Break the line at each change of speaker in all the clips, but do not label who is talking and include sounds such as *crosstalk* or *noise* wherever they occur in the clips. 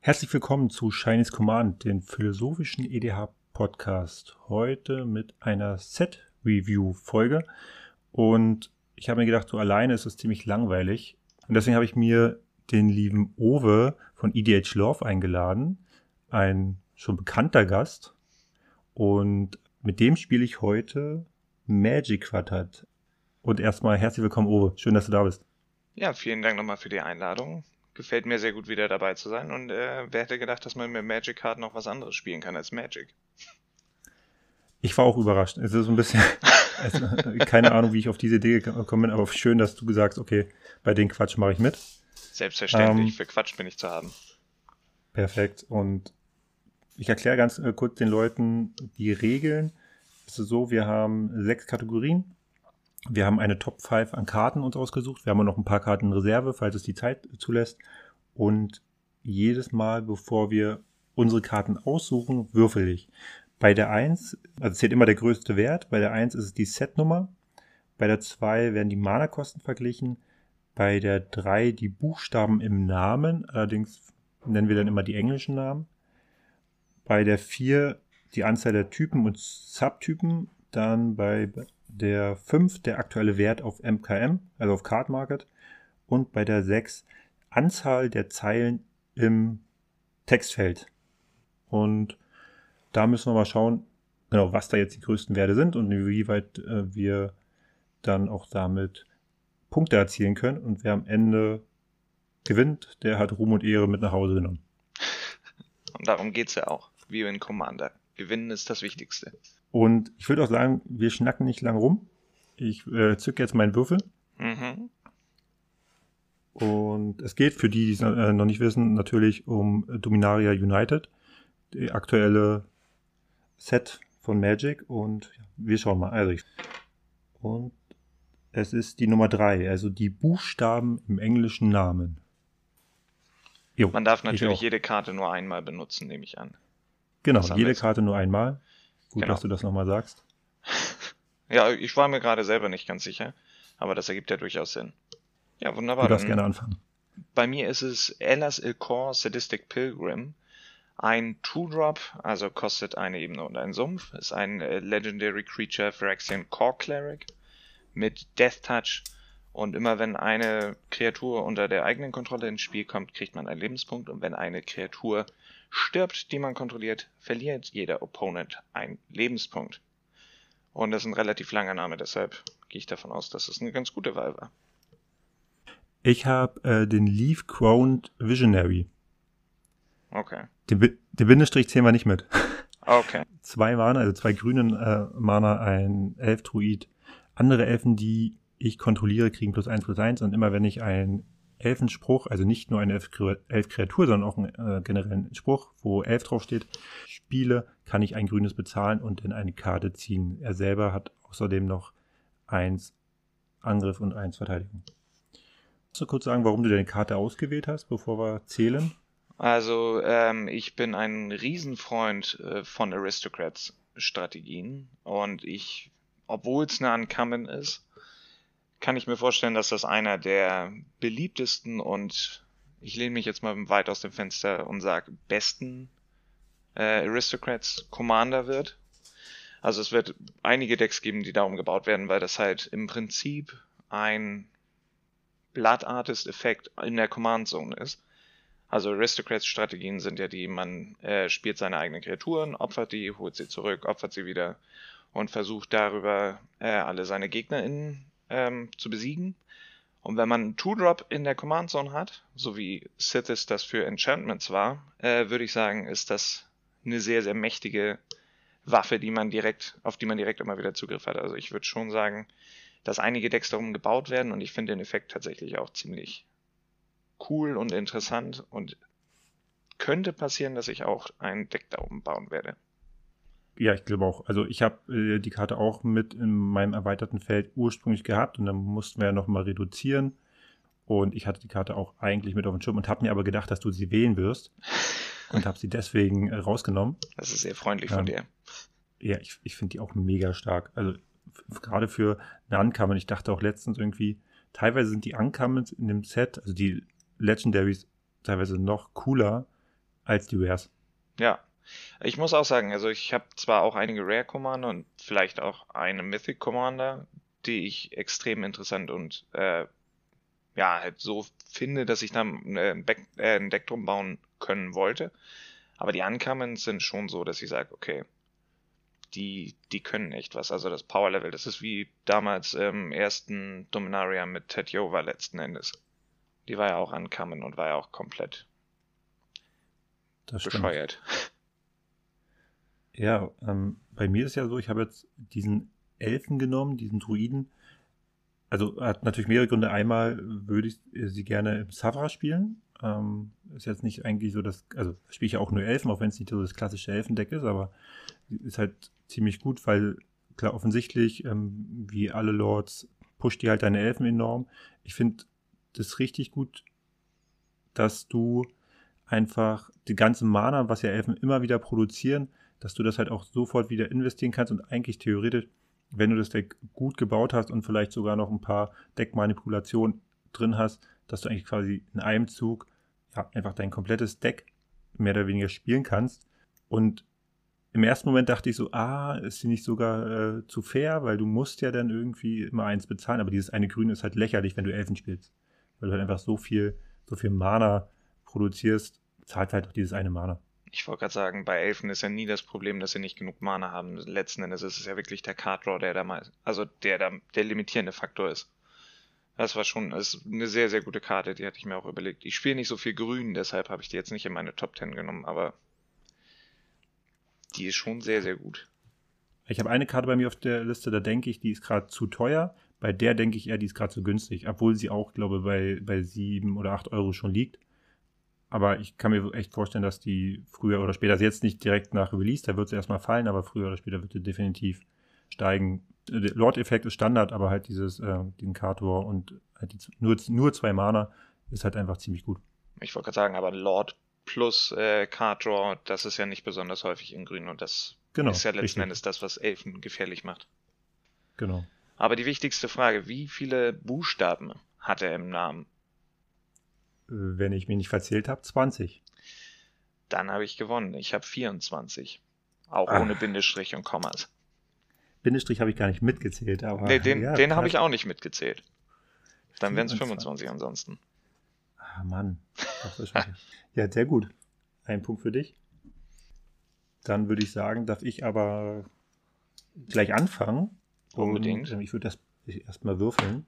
Herzlich willkommen zu Chinese Command, den philosophischen EDH-Podcast. Heute mit einer Set-Review-Folge. Und ich habe mir gedacht, so alleine ist es ziemlich langweilig. Und deswegen habe ich mir den lieben Owe von EDH Love eingeladen. Ein schon bekannter Gast. Und mit dem spiele ich heute Magic Quartet. Und erstmal herzlich willkommen, Owe. Schön, dass du da bist.
Ja, vielen Dank nochmal für die Einladung gefällt mir sehr gut, wieder dabei zu sein. Und äh, wer hätte gedacht, dass man mit Magic Card noch was anderes spielen kann als Magic?
Ich war auch überrascht. Es ist so ein bisschen, *laughs* also, keine Ahnung, wie ich auf diese Idee gekommen bin, aber schön, dass du gesagt hast, okay, bei den Quatsch mache ich mit.
Selbstverständlich, ähm, für Quatsch bin ich zu haben.
Perfekt. Und ich erkläre ganz äh, kurz den Leuten die Regeln. Es ist so, wir haben sechs Kategorien wir haben eine Top 5 an Karten uns ausgesucht. Wir haben noch ein paar Karten in Reserve, falls es die Zeit zulässt. Und jedes Mal, bevor wir unsere Karten aussuchen, würfel ich. Bei der 1, also zählt immer der größte Wert. Bei der 1 ist es die Setnummer. Bei der 2 werden die Mana-Kosten verglichen. Bei der 3 die Buchstaben im Namen. Allerdings nennen wir dann immer die englischen Namen. Bei der 4 die Anzahl der Typen und Subtypen. Dann bei der 5 der aktuelle Wert auf MKM, also auf Card Market, und bei der 6 Anzahl der Zeilen im Textfeld. Und da müssen wir mal schauen, genau, was da jetzt die größten Werte sind und wie weit äh, wir dann auch damit Punkte erzielen können. Und wer am Ende gewinnt, der hat Ruhm und Ehre mit nach Hause genommen.
Und darum geht es ja auch, wie in Commander. Gewinnen ist das Wichtigste.
Und ich würde auch sagen, wir schnacken nicht lang rum. Ich äh, zücke jetzt meinen Würfel. Mhm. Und es geht für die, die es äh, noch nicht wissen, natürlich um Dominaria United, die aktuelle Set von Magic. Und wir schauen mal. Also ich, und es ist die Nummer drei, also die Buchstaben im englischen Namen.
Jo, Man darf natürlich jede Karte nur einmal benutzen, nehme ich an.
Genau, jede Karte nur einmal. Gut, genau. dass du das nochmal sagst. *laughs*
ja, ich war mir gerade selber nicht ganz sicher, aber das ergibt ja durchaus Sinn. Ja, wunderbar.
Du darfst gerne anfangen.
Bei mir ist es Elas Ilkor Sadistic Pilgrim. Ein Two-Drop, also kostet eine Ebene und einen Sumpf, ist ein äh, Legendary Creature Phyrexian Core Cleric mit Death Touch und immer wenn eine Kreatur unter der eigenen Kontrolle ins Spiel kommt, kriegt man einen Lebenspunkt und wenn eine Kreatur Stirbt die man kontrolliert, verliert jeder Opponent einen Lebenspunkt. Und das ist ein relativ langer Name, deshalb gehe ich davon aus, dass es eine ganz gute Wahl war.
Ich habe äh, den Leaf Crowned Visionary.
Okay.
Den, den Bindestrich zählen wir nicht mit.
Okay. *laughs*
zwei Mana, also zwei grünen äh, Mana, ein Elf-Druid. Andere Elfen, die ich kontrolliere, kriegen plus eins plus eins und immer wenn ich ein Elfenspruch, also nicht nur eine Elf-Kreatur, sondern auch einen äh, generellen Spruch, wo Elf draufsteht, spiele, kann ich ein grünes bezahlen und dann eine Karte ziehen. Er selber hat außerdem noch eins Angriff und eins Verteidigung. Kannst du kurz sagen, warum du deine Karte ausgewählt hast, bevor wir zählen?
Also, ähm, ich bin ein Riesenfreund äh, von Aristocrats-Strategien und ich, obwohl es eine Uncommon ist, kann ich mir vorstellen, dass das einer der beliebtesten und ich lehne mich jetzt mal weit aus dem Fenster und sage besten äh, Aristocrats Commander wird. Also es wird einige Decks geben, die darum gebaut werden, weil das halt im Prinzip ein Blood Artist Effekt in der Command Zone ist. Also Aristocrats Strategien sind ja die, man äh, spielt seine eigenen Kreaturen, opfert die, holt sie zurück, opfert sie wieder und versucht darüber äh, alle seine Gegner in ähm, zu besiegen. Und wenn man einen Two-Drop in der Command Zone hat, so wie Sithis das für Enchantments war, äh, würde ich sagen, ist das eine sehr, sehr mächtige Waffe, die man direkt, auf die man direkt immer wieder Zugriff hat. Also ich würde schon sagen, dass einige Decks darum gebaut werden und ich finde den Effekt tatsächlich auch ziemlich cool und interessant und könnte passieren, dass ich auch ein Deck darum bauen werde.
Ja, ich glaube auch. Also ich habe äh, die Karte auch mit in meinem erweiterten Feld ursprünglich gehabt und dann mussten wir ja nochmal reduzieren. Und ich hatte die Karte auch eigentlich mit auf dem Schirm und habe mir aber gedacht, dass du sie wählen wirst. Und habe sie deswegen äh, rausgenommen.
Das ist sehr freundlich von dir.
Ja, ich, ich finde die auch mega stark. Also gerade für eine Uncommon. Ich dachte auch letztens irgendwie, teilweise sind die Uncommons in dem Set, also die Legendaries, teilweise noch cooler als die Rares.
Ja. Ich muss auch sagen, also ich habe zwar auch einige Rare Commander und vielleicht auch eine Mythic Commander, die ich extrem interessant und äh, ja, halt so finde, dass ich da ein, Back, äh, ein Deck drum bauen können wollte. Aber die Uncommons sind schon so, dass ich sage, okay, die, die können echt was. Also das Power Level, das ist wie damals im ersten Dominaria mit Ted Yova letzten Endes. Die war ja auch Uncommon und war ja auch komplett
das
bescheuert.
Stimmt. Ja, ähm, bei mir ist ja so, ich habe jetzt diesen Elfen genommen, diesen Druiden. Also hat natürlich mehrere Gründe. Einmal würde ich sie gerne im Savra spielen. Ähm, ist jetzt nicht eigentlich so das, also spiele ich ja auch nur Elfen, auch wenn es nicht so das klassische Elfendeck ist, aber ist halt ziemlich gut, weil klar offensichtlich, ähm, wie alle Lords, pusht die halt deine Elfen enorm. Ich finde das richtig gut, dass du einfach die ganze Mana, was ja Elfen immer wieder produzieren, dass du das halt auch sofort wieder investieren kannst und eigentlich theoretisch, wenn du das Deck gut gebaut hast und vielleicht sogar noch ein paar Deckmanipulationen drin hast, dass du eigentlich quasi in einem Zug ja, einfach dein komplettes Deck mehr oder weniger spielen kannst. Und im ersten Moment dachte ich so, ah, ist sie nicht sogar äh, zu fair, weil du musst ja dann irgendwie immer eins bezahlen, aber dieses eine Grün ist halt lächerlich, wenn du Elfen spielst. Weil du halt einfach so viel, so viel Mana produzierst, zahlt halt auch dieses eine Mana
ich wollte gerade sagen, bei Elfen ist ja nie das Problem, dass sie nicht genug Mana haben. Letzten Endes ist es ja wirklich der Card Draw, der da mal, also der da der limitierende Faktor ist. Das war schon das ist eine sehr, sehr gute Karte, die hatte ich mir auch überlegt. Ich spiele nicht so viel Grün, deshalb habe ich die jetzt nicht in meine Top 10 genommen, aber die ist schon sehr, sehr gut.
Ich habe eine Karte bei mir auf der Liste, da denke ich, die ist gerade zu teuer. Bei der denke ich eher, die ist gerade zu günstig, obwohl sie auch, glaube ich, bei, bei 7 oder 8 Euro schon liegt. Aber ich kann mir echt vorstellen, dass die früher oder später, also jetzt nicht direkt nach Release, da wird sie erstmal fallen, aber früher oder später wird sie definitiv steigen. Der Lord-Effekt ist Standard, aber halt dieses, äh, den Kartor und halt die, nur, nur zwei Mana ist halt einfach ziemlich gut.
Ich wollte gerade sagen, aber Lord plus äh, Card Draw, das ist ja nicht besonders häufig in Grün und das genau, ist ja letzten richtig. Endes das, was Elfen gefährlich macht.
Genau.
Aber die wichtigste Frage, wie viele Buchstaben hat er im Namen?
Wenn ich mich nicht verzählt habe, 20.
Dann habe ich gewonnen. Ich habe 24. Auch Ach. ohne Bindestrich und Kommas.
Bindestrich habe ich gar nicht mitgezählt, aber.
Nee, den, ja, den habe ich auch nicht mitgezählt. Dann wären es 25 ansonsten.
Ah, Mann. *laughs* ja, sehr gut. Ein Punkt für dich. Dann würde ich sagen, darf ich aber gleich anfangen.
Unbedingt.
Und, ich würde das erstmal würfeln.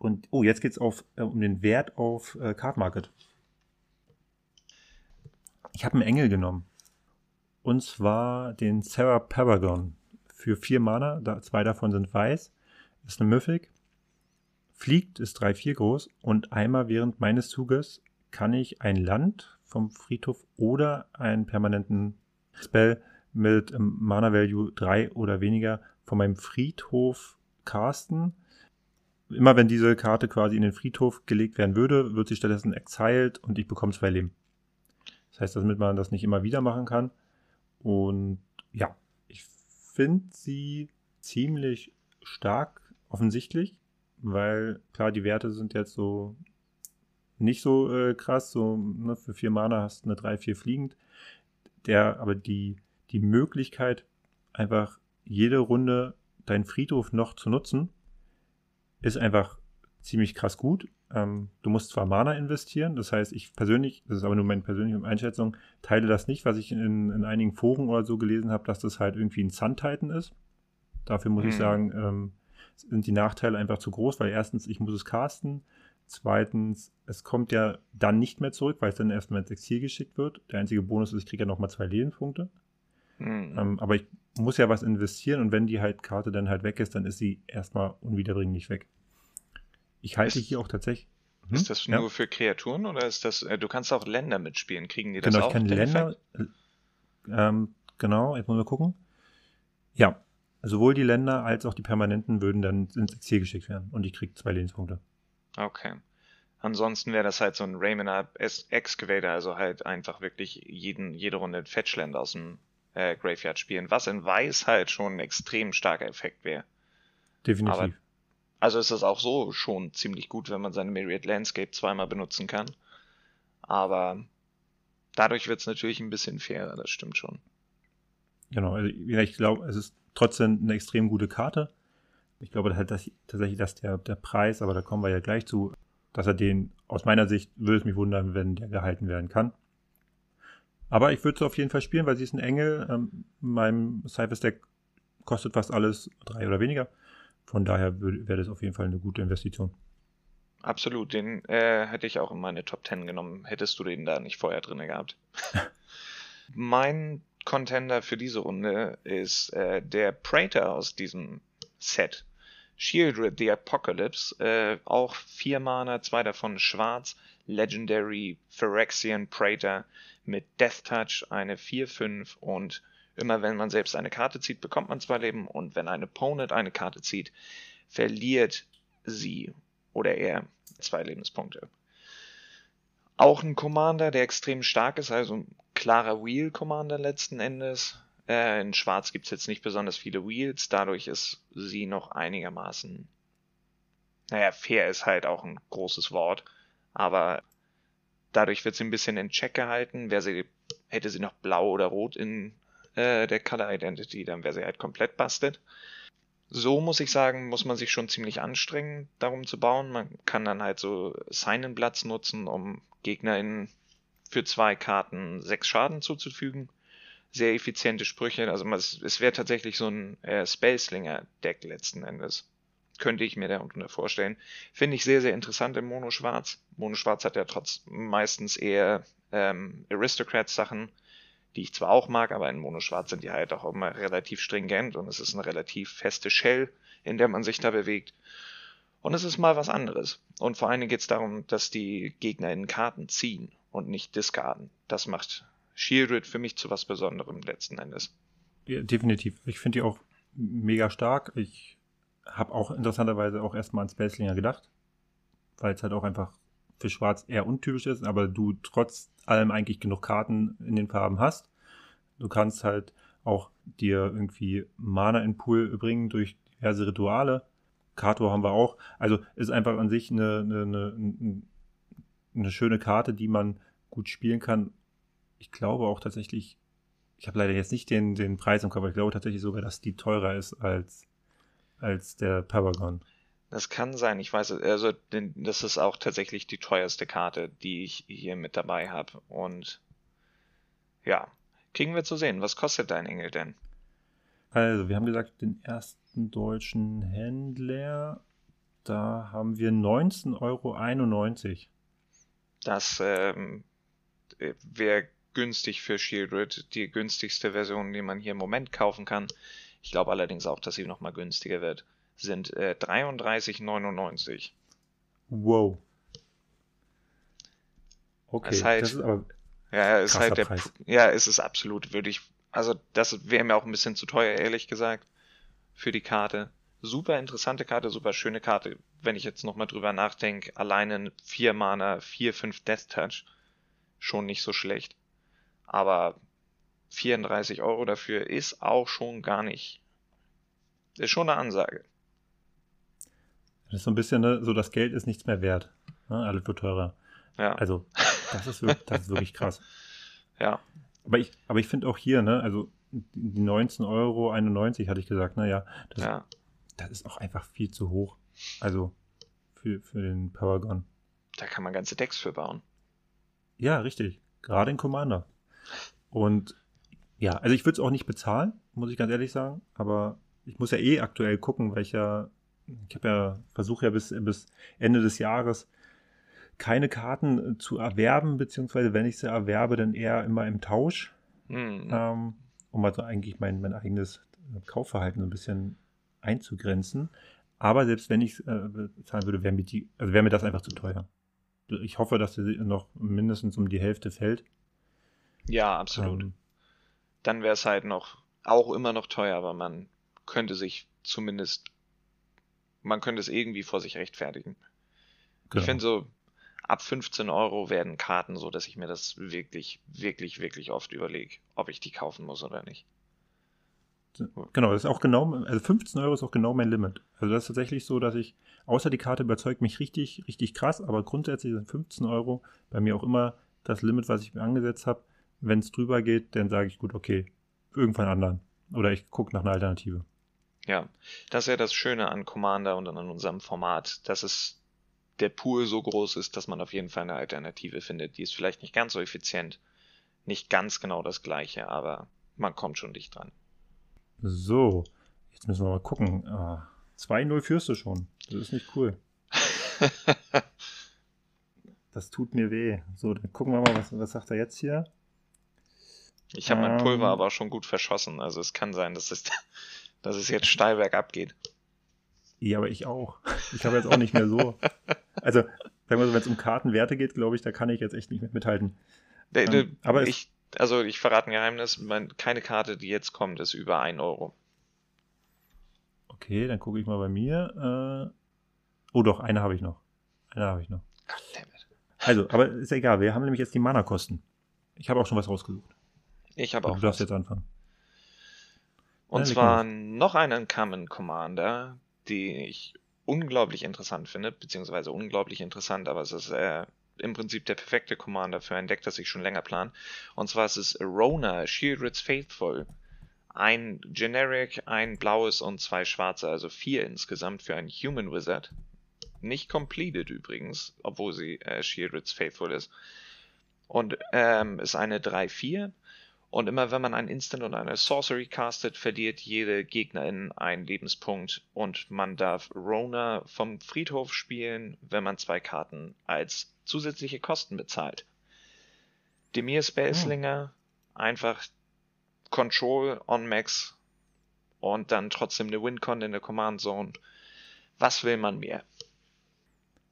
Und oh, jetzt geht es äh, um den Wert auf äh, Card Market. Ich habe einen Engel genommen. Und zwar den Sarah Paragon für vier Mana. Da, zwei davon sind weiß. Ist eine Mythic. Fliegt, ist 3-4 groß. Und einmal während meines Zuges kann ich ein Land vom Friedhof oder einen permanenten Spell mit ähm, Mana Value 3 oder weniger von meinem Friedhof casten immer wenn diese Karte quasi in den Friedhof gelegt werden würde, wird sie stattdessen exiled und ich bekomme zwei Leben. Das heißt, damit man das nicht immer wieder machen kann. Und ja, ich finde sie ziemlich stark offensichtlich, weil klar, die Werte sind jetzt so nicht so äh, krass, so ne, für vier Mana hast du eine 3-4 fliegend. Der, aber die, die Möglichkeit, einfach jede Runde deinen Friedhof noch zu nutzen, ist einfach ziemlich krass gut. Ähm, du musst zwar Mana investieren, das heißt, ich persönlich, das ist aber nur meine persönliche Einschätzung, teile das nicht, was ich in, in einigen Foren oder so gelesen habe, dass das halt irgendwie ein Sun Titan ist. Dafür muss mhm. ich sagen, ähm, sind die Nachteile einfach zu groß, weil erstens, ich muss es casten. Zweitens, es kommt ja dann nicht mehr zurück, weil es dann erstmal ins Exil geschickt wird. Der einzige Bonus ist, ich kriege ja nochmal zwei Lebenspunkte. Mhm. Ähm, aber ich muss ja was investieren und wenn die halt Karte dann halt weg ist, dann ist sie erstmal unwiederbringlich weg. Ich halte ist, hier auch tatsächlich.
Hm? Ist das nur ja. für Kreaturen oder ist das, äh, du kannst auch Länder mitspielen, kriegen die das
genau,
auch?
Genau, ich kann Länder, ähm, genau, jetzt wollen wir gucken. Ja, sowohl die Länder als auch die Permanenten würden dann ins Exil geschickt werden und ich kriege zwei Lebenspunkte.
Okay. Ansonsten wäre das halt so ein Raymond Excavator, also halt einfach wirklich jeden, jede Runde Fetchland aus dem äh, Graveyard spielen, was in Weiß halt schon ein extrem starker Effekt wäre.
Definitiv. Aber,
also ist es auch so schon ziemlich gut, wenn man seine Myriad Landscape zweimal benutzen kann. Aber dadurch wird es natürlich ein bisschen fairer, das stimmt schon.
Genau, also ich glaube, es ist trotzdem eine extrem gute Karte. Ich glaube halt dass, tatsächlich, dass der, der Preis, aber da kommen wir ja gleich zu, dass er den, aus meiner Sicht, würde es mich wundern, wenn der gehalten werden kann. Aber ich würde es auf jeden Fall spielen, weil sie ist ein Engel. Ähm, meinem Cyphers Deck kostet fast alles drei oder weniger. Von daher wäre das auf jeden Fall eine gute Investition.
Absolut, den äh, hätte ich auch in meine Top 10 genommen, hättest du den da nicht vorher drin gehabt. *laughs* mein Contender für diese Runde ist äh, der Praetor aus diesem Set. Shieldred the Apocalypse, äh, auch vier Mana, zwei davon schwarz, Legendary Phyrexian Praetor mit Death Touch, eine 4-5 und immer wenn man selbst eine Karte zieht, bekommt man zwei Leben und wenn ein Opponent eine Karte zieht, verliert sie oder er zwei Lebenspunkte. Auch ein Commander, der extrem stark ist, also ein klarer Wheel-Commander letzten Endes. Äh, in Schwarz gibt es jetzt nicht besonders viele Wheels, dadurch ist sie noch einigermaßen. Naja, fair ist halt auch ein großes Wort, aber dadurch wird sie ein bisschen in Check gehalten. Wäre sie, hätte sie noch blau oder rot in äh, der Color Identity, dann wäre sie halt komplett busted. So muss ich sagen, muss man sich schon ziemlich anstrengen, darum zu bauen. Man kann dann halt so Sign-in-Platz nutzen, um GegnerInnen für zwei Karten sechs Schaden zuzufügen. Sehr effiziente Sprüche. Also es wäre tatsächlich so ein äh, Spellslinger-Deck letzten Endes. Könnte ich mir darunter vorstellen. Finde ich sehr, sehr interessant im Mono Schwarz. Mono Schwarz hat ja trotz meistens eher ähm, Aristocrats-Sachen die ich zwar auch mag, aber in Mono-Schwarz sind die halt auch immer relativ stringent und es ist eine relativ feste Shell, in der man sich da bewegt. Und es ist mal was anderes. Und vor allen Dingen geht es darum, dass die Gegner in Karten ziehen und nicht discarden. Das macht Shieldred für mich zu was Besonderem letzten Endes.
Ja, definitiv. Ich finde die auch mega stark. Ich habe auch interessanterweise auch erstmal an Spacelinger gedacht, weil es halt auch einfach für Schwarz eher untypisch ist, aber du trotz allem eigentlich genug Karten in den Farben hast. Du kannst halt auch dir irgendwie Mana in Pool bringen durch diverse Rituale. Kato haben wir auch. Also ist einfach an sich eine, eine, eine, eine schöne Karte, die man gut spielen kann. Ich glaube auch tatsächlich, ich habe leider jetzt nicht den, den Preis im Kopf, aber ich glaube tatsächlich sogar, dass die teurer ist als, als der Paragon.
Das kann sein, ich weiß, also das ist auch tatsächlich die teuerste Karte, die ich hier mit dabei habe. Und ja, kriegen wir zu sehen. Was kostet dein Engel denn?
Also, wir haben gesagt, den ersten deutschen Händler, da haben wir 19,91 Euro.
Das ähm, wäre günstig für Shieldred, die günstigste Version, die man hier im Moment kaufen kann. Ich glaube allerdings auch, dass sie nochmal günstiger wird sind äh, 33,99.
Wow.
Okay, ist halt, das ist aber ja, ist halt der, Preis. ja, es ist absolut würdig. Also das wäre mir auch ein bisschen zu teuer, ehrlich gesagt, für die Karte. Super interessante Karte, super schöne Karte. Wenn ich jetzt nochmal drüber nachdenke, alleine 4 Mana, 4, 5 Death Touch, schon nicht so schlecht. Aber 34 Euro dafür ist auch schon gar nicht. Ist schon eine Ansage.
Das ist so ein bisschen, ne, so das Geld ist nichts mehr wert. Ne? Alles wird teurer. Ja. Also, das ist, wirklich, das ist wirklich krass. *laughs*
Ja.
Aber ich, aber ich finde auch hier, ne, also die 19,91 Euro hatte ich gesagt, naja, das, ja. das ist auch einfach viel zu hoch. Also für, für den Powergun.
Da kann man ganze Decks für bauen.
Ja, richtig. Gerade in Commander. Und ja, also ich würde es auch nicht bezahlen, muss ich ganz ehrlich sagen. Aber ich muss ja eh aktuell gucken, welcher ich habe ja, versuche ja bis, bis Ende des Jahres keine Karten zu erwerben, beziehungsweise wenn ich sie erwerbe, dann eher immer im Tausch, mhm. ähm, um also eigentlich mein, mein eigenes Kaufverhalten so ein bisschen einzugrenzen. Aber selbst wenn ich äh, bezahlen würde, wäre mir, die, also wär mir das einfach zu teuer. Ich hoffe, dass sie noch mindestens um die Hälfte fällt.
Ja, absolut. Ähm, Dann wäre es halt noch, auch immer noch teuer, aber man könnte sich zumindest man könnte es irgendwie vor sich rechtfertigen. Genau. Ich finde so ab 15 Euro werden Karten so, dass ich mir das wirklich, wirklich, wirklich oft überlege, ob ich die kaufen muss oder nicht.
Genau, das ist auch genau, also 15 Euro ist auch genau mein Limit. Also das ist tatsächlich so, dass ich, außer die Karte überzeugt mich richtig, richtig krass, aber grundsätzlich sind 15 Euro bei mir auch immer das Limit, was ich mir angesetzt habe. Wenn es drüber geht, dann sage ich gut, okay, irgendwann anderen. Oder ich gucke nach einer Alternative.
Ja, das ist ja das Schöne an Commander und an unserem Format, dass es der Pool so groß ist, dass man auf jeden Fall eine Alternative findet. Die ist vielleicht nicht ganz so effizient, nicht ganz genau das gleiche, aber man kommt schon dicht dran.
So, jetzt müssen wir mal gucken. Ah, 2-0 führst du schon. Das ist nicht cool. *laughs* das tut mir weh. So, dann gucken wir mal, was, was sagt er jetzt hier?
Ich habe mein Pulver ähm, aber schon gut verschossen. Also es kann sein, dass es, *laughs* dass es jetzt steil bergab geht.
Ja, aber ich auch. Ich habe jetzt auch nicht mehr so. *laughs* Also, wenn es um Kartenwerte geht, glaube ich, da kann ich jetzt echt nicht mehr mithalten.
Der, ähm, aber ich, also ich verrate ein Geheimnis, mein, keine Karte, die jetzt kommt, ist über 1 Euro.
Okay, dann gucke ich mal bei mir. Äh, oh doch, eine habe ich noch. Eine habe ich noch. Also, aber ist ja egal, wir haben nämlich jetzt die Mana-Kosten. Ich habe auch schon was rausgesucht.
Ich habe auch.
Du darfst was. jetzt anfangen.
Und ja, zwar noch einen Uncommon Commander, die ich unglaublich interessant finde, beziehungsweise unglaublich interessant, aber es ist äh, im Prinzip der perfekte Commander für ein Deck, das ich schon länger plan. Und zwar ist es Rona, Shieldred's Faithful. Ein Generic, ein blaues und zwei schwarze, also vier insgesamt für einen Human Wizard. Nicht completed übrigens, obwohl sie äh, Shieldred's Faithful ist. Und ähm, ist eine 3-4. Und immer wenn man ein Instant und eine Sorcery castet, verliert jede Gegnerin einen Lebenspunkt und man darf Rona vom Friedhof spielen, wenn man zwei Karten als zusätzliche Kosten bezahlt. Demir Spellslinger, oh. einfach Control on Max und dann trotzdem eine Wincon in der Command Zone. Was will man mehr?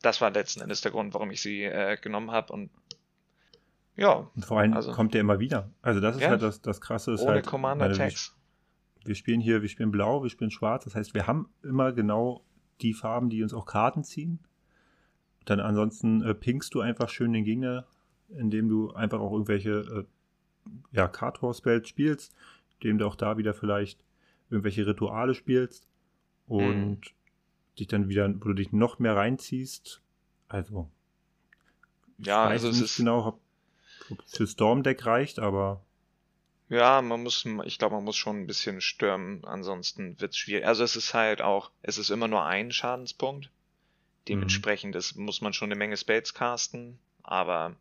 Das war letzten Endes der Grund, warum ich sie äh, genommen habe und ja.
Und vor allem also, kommt der immer wieder. Also das ist ja, halt das, das Krasse. Ist
ohne
halt,
Commander Tags.
Wir, wir spielen hier, wir spielen blau, wir spielen schwarz. Das heißt, wir haben immer genau die Farben, die uns auch Karten ziehen. Dann ansonsten äh, pinkst du einfach schön den Gegner, indem du einfach auch irgendwelche äh, ja, Card Spells spielst, indem du auch da wieder vielleicht irgendwelche Rituale spielst und mhm. dich dann wieder, wo du dich noch mehr reinziehst. Also
ja, also es ist
genau, ob, für Storm Deck reicht, aber
ja, man muss, ich glaube, man muss schon ein bisschen stürmen, ansonsten wird es schwierig. Also es ist halt auch, es ist immer nur ein Schadenspunkt. Dementsprechend mhm. ist, muss man schon eine Menge Spells casten, aber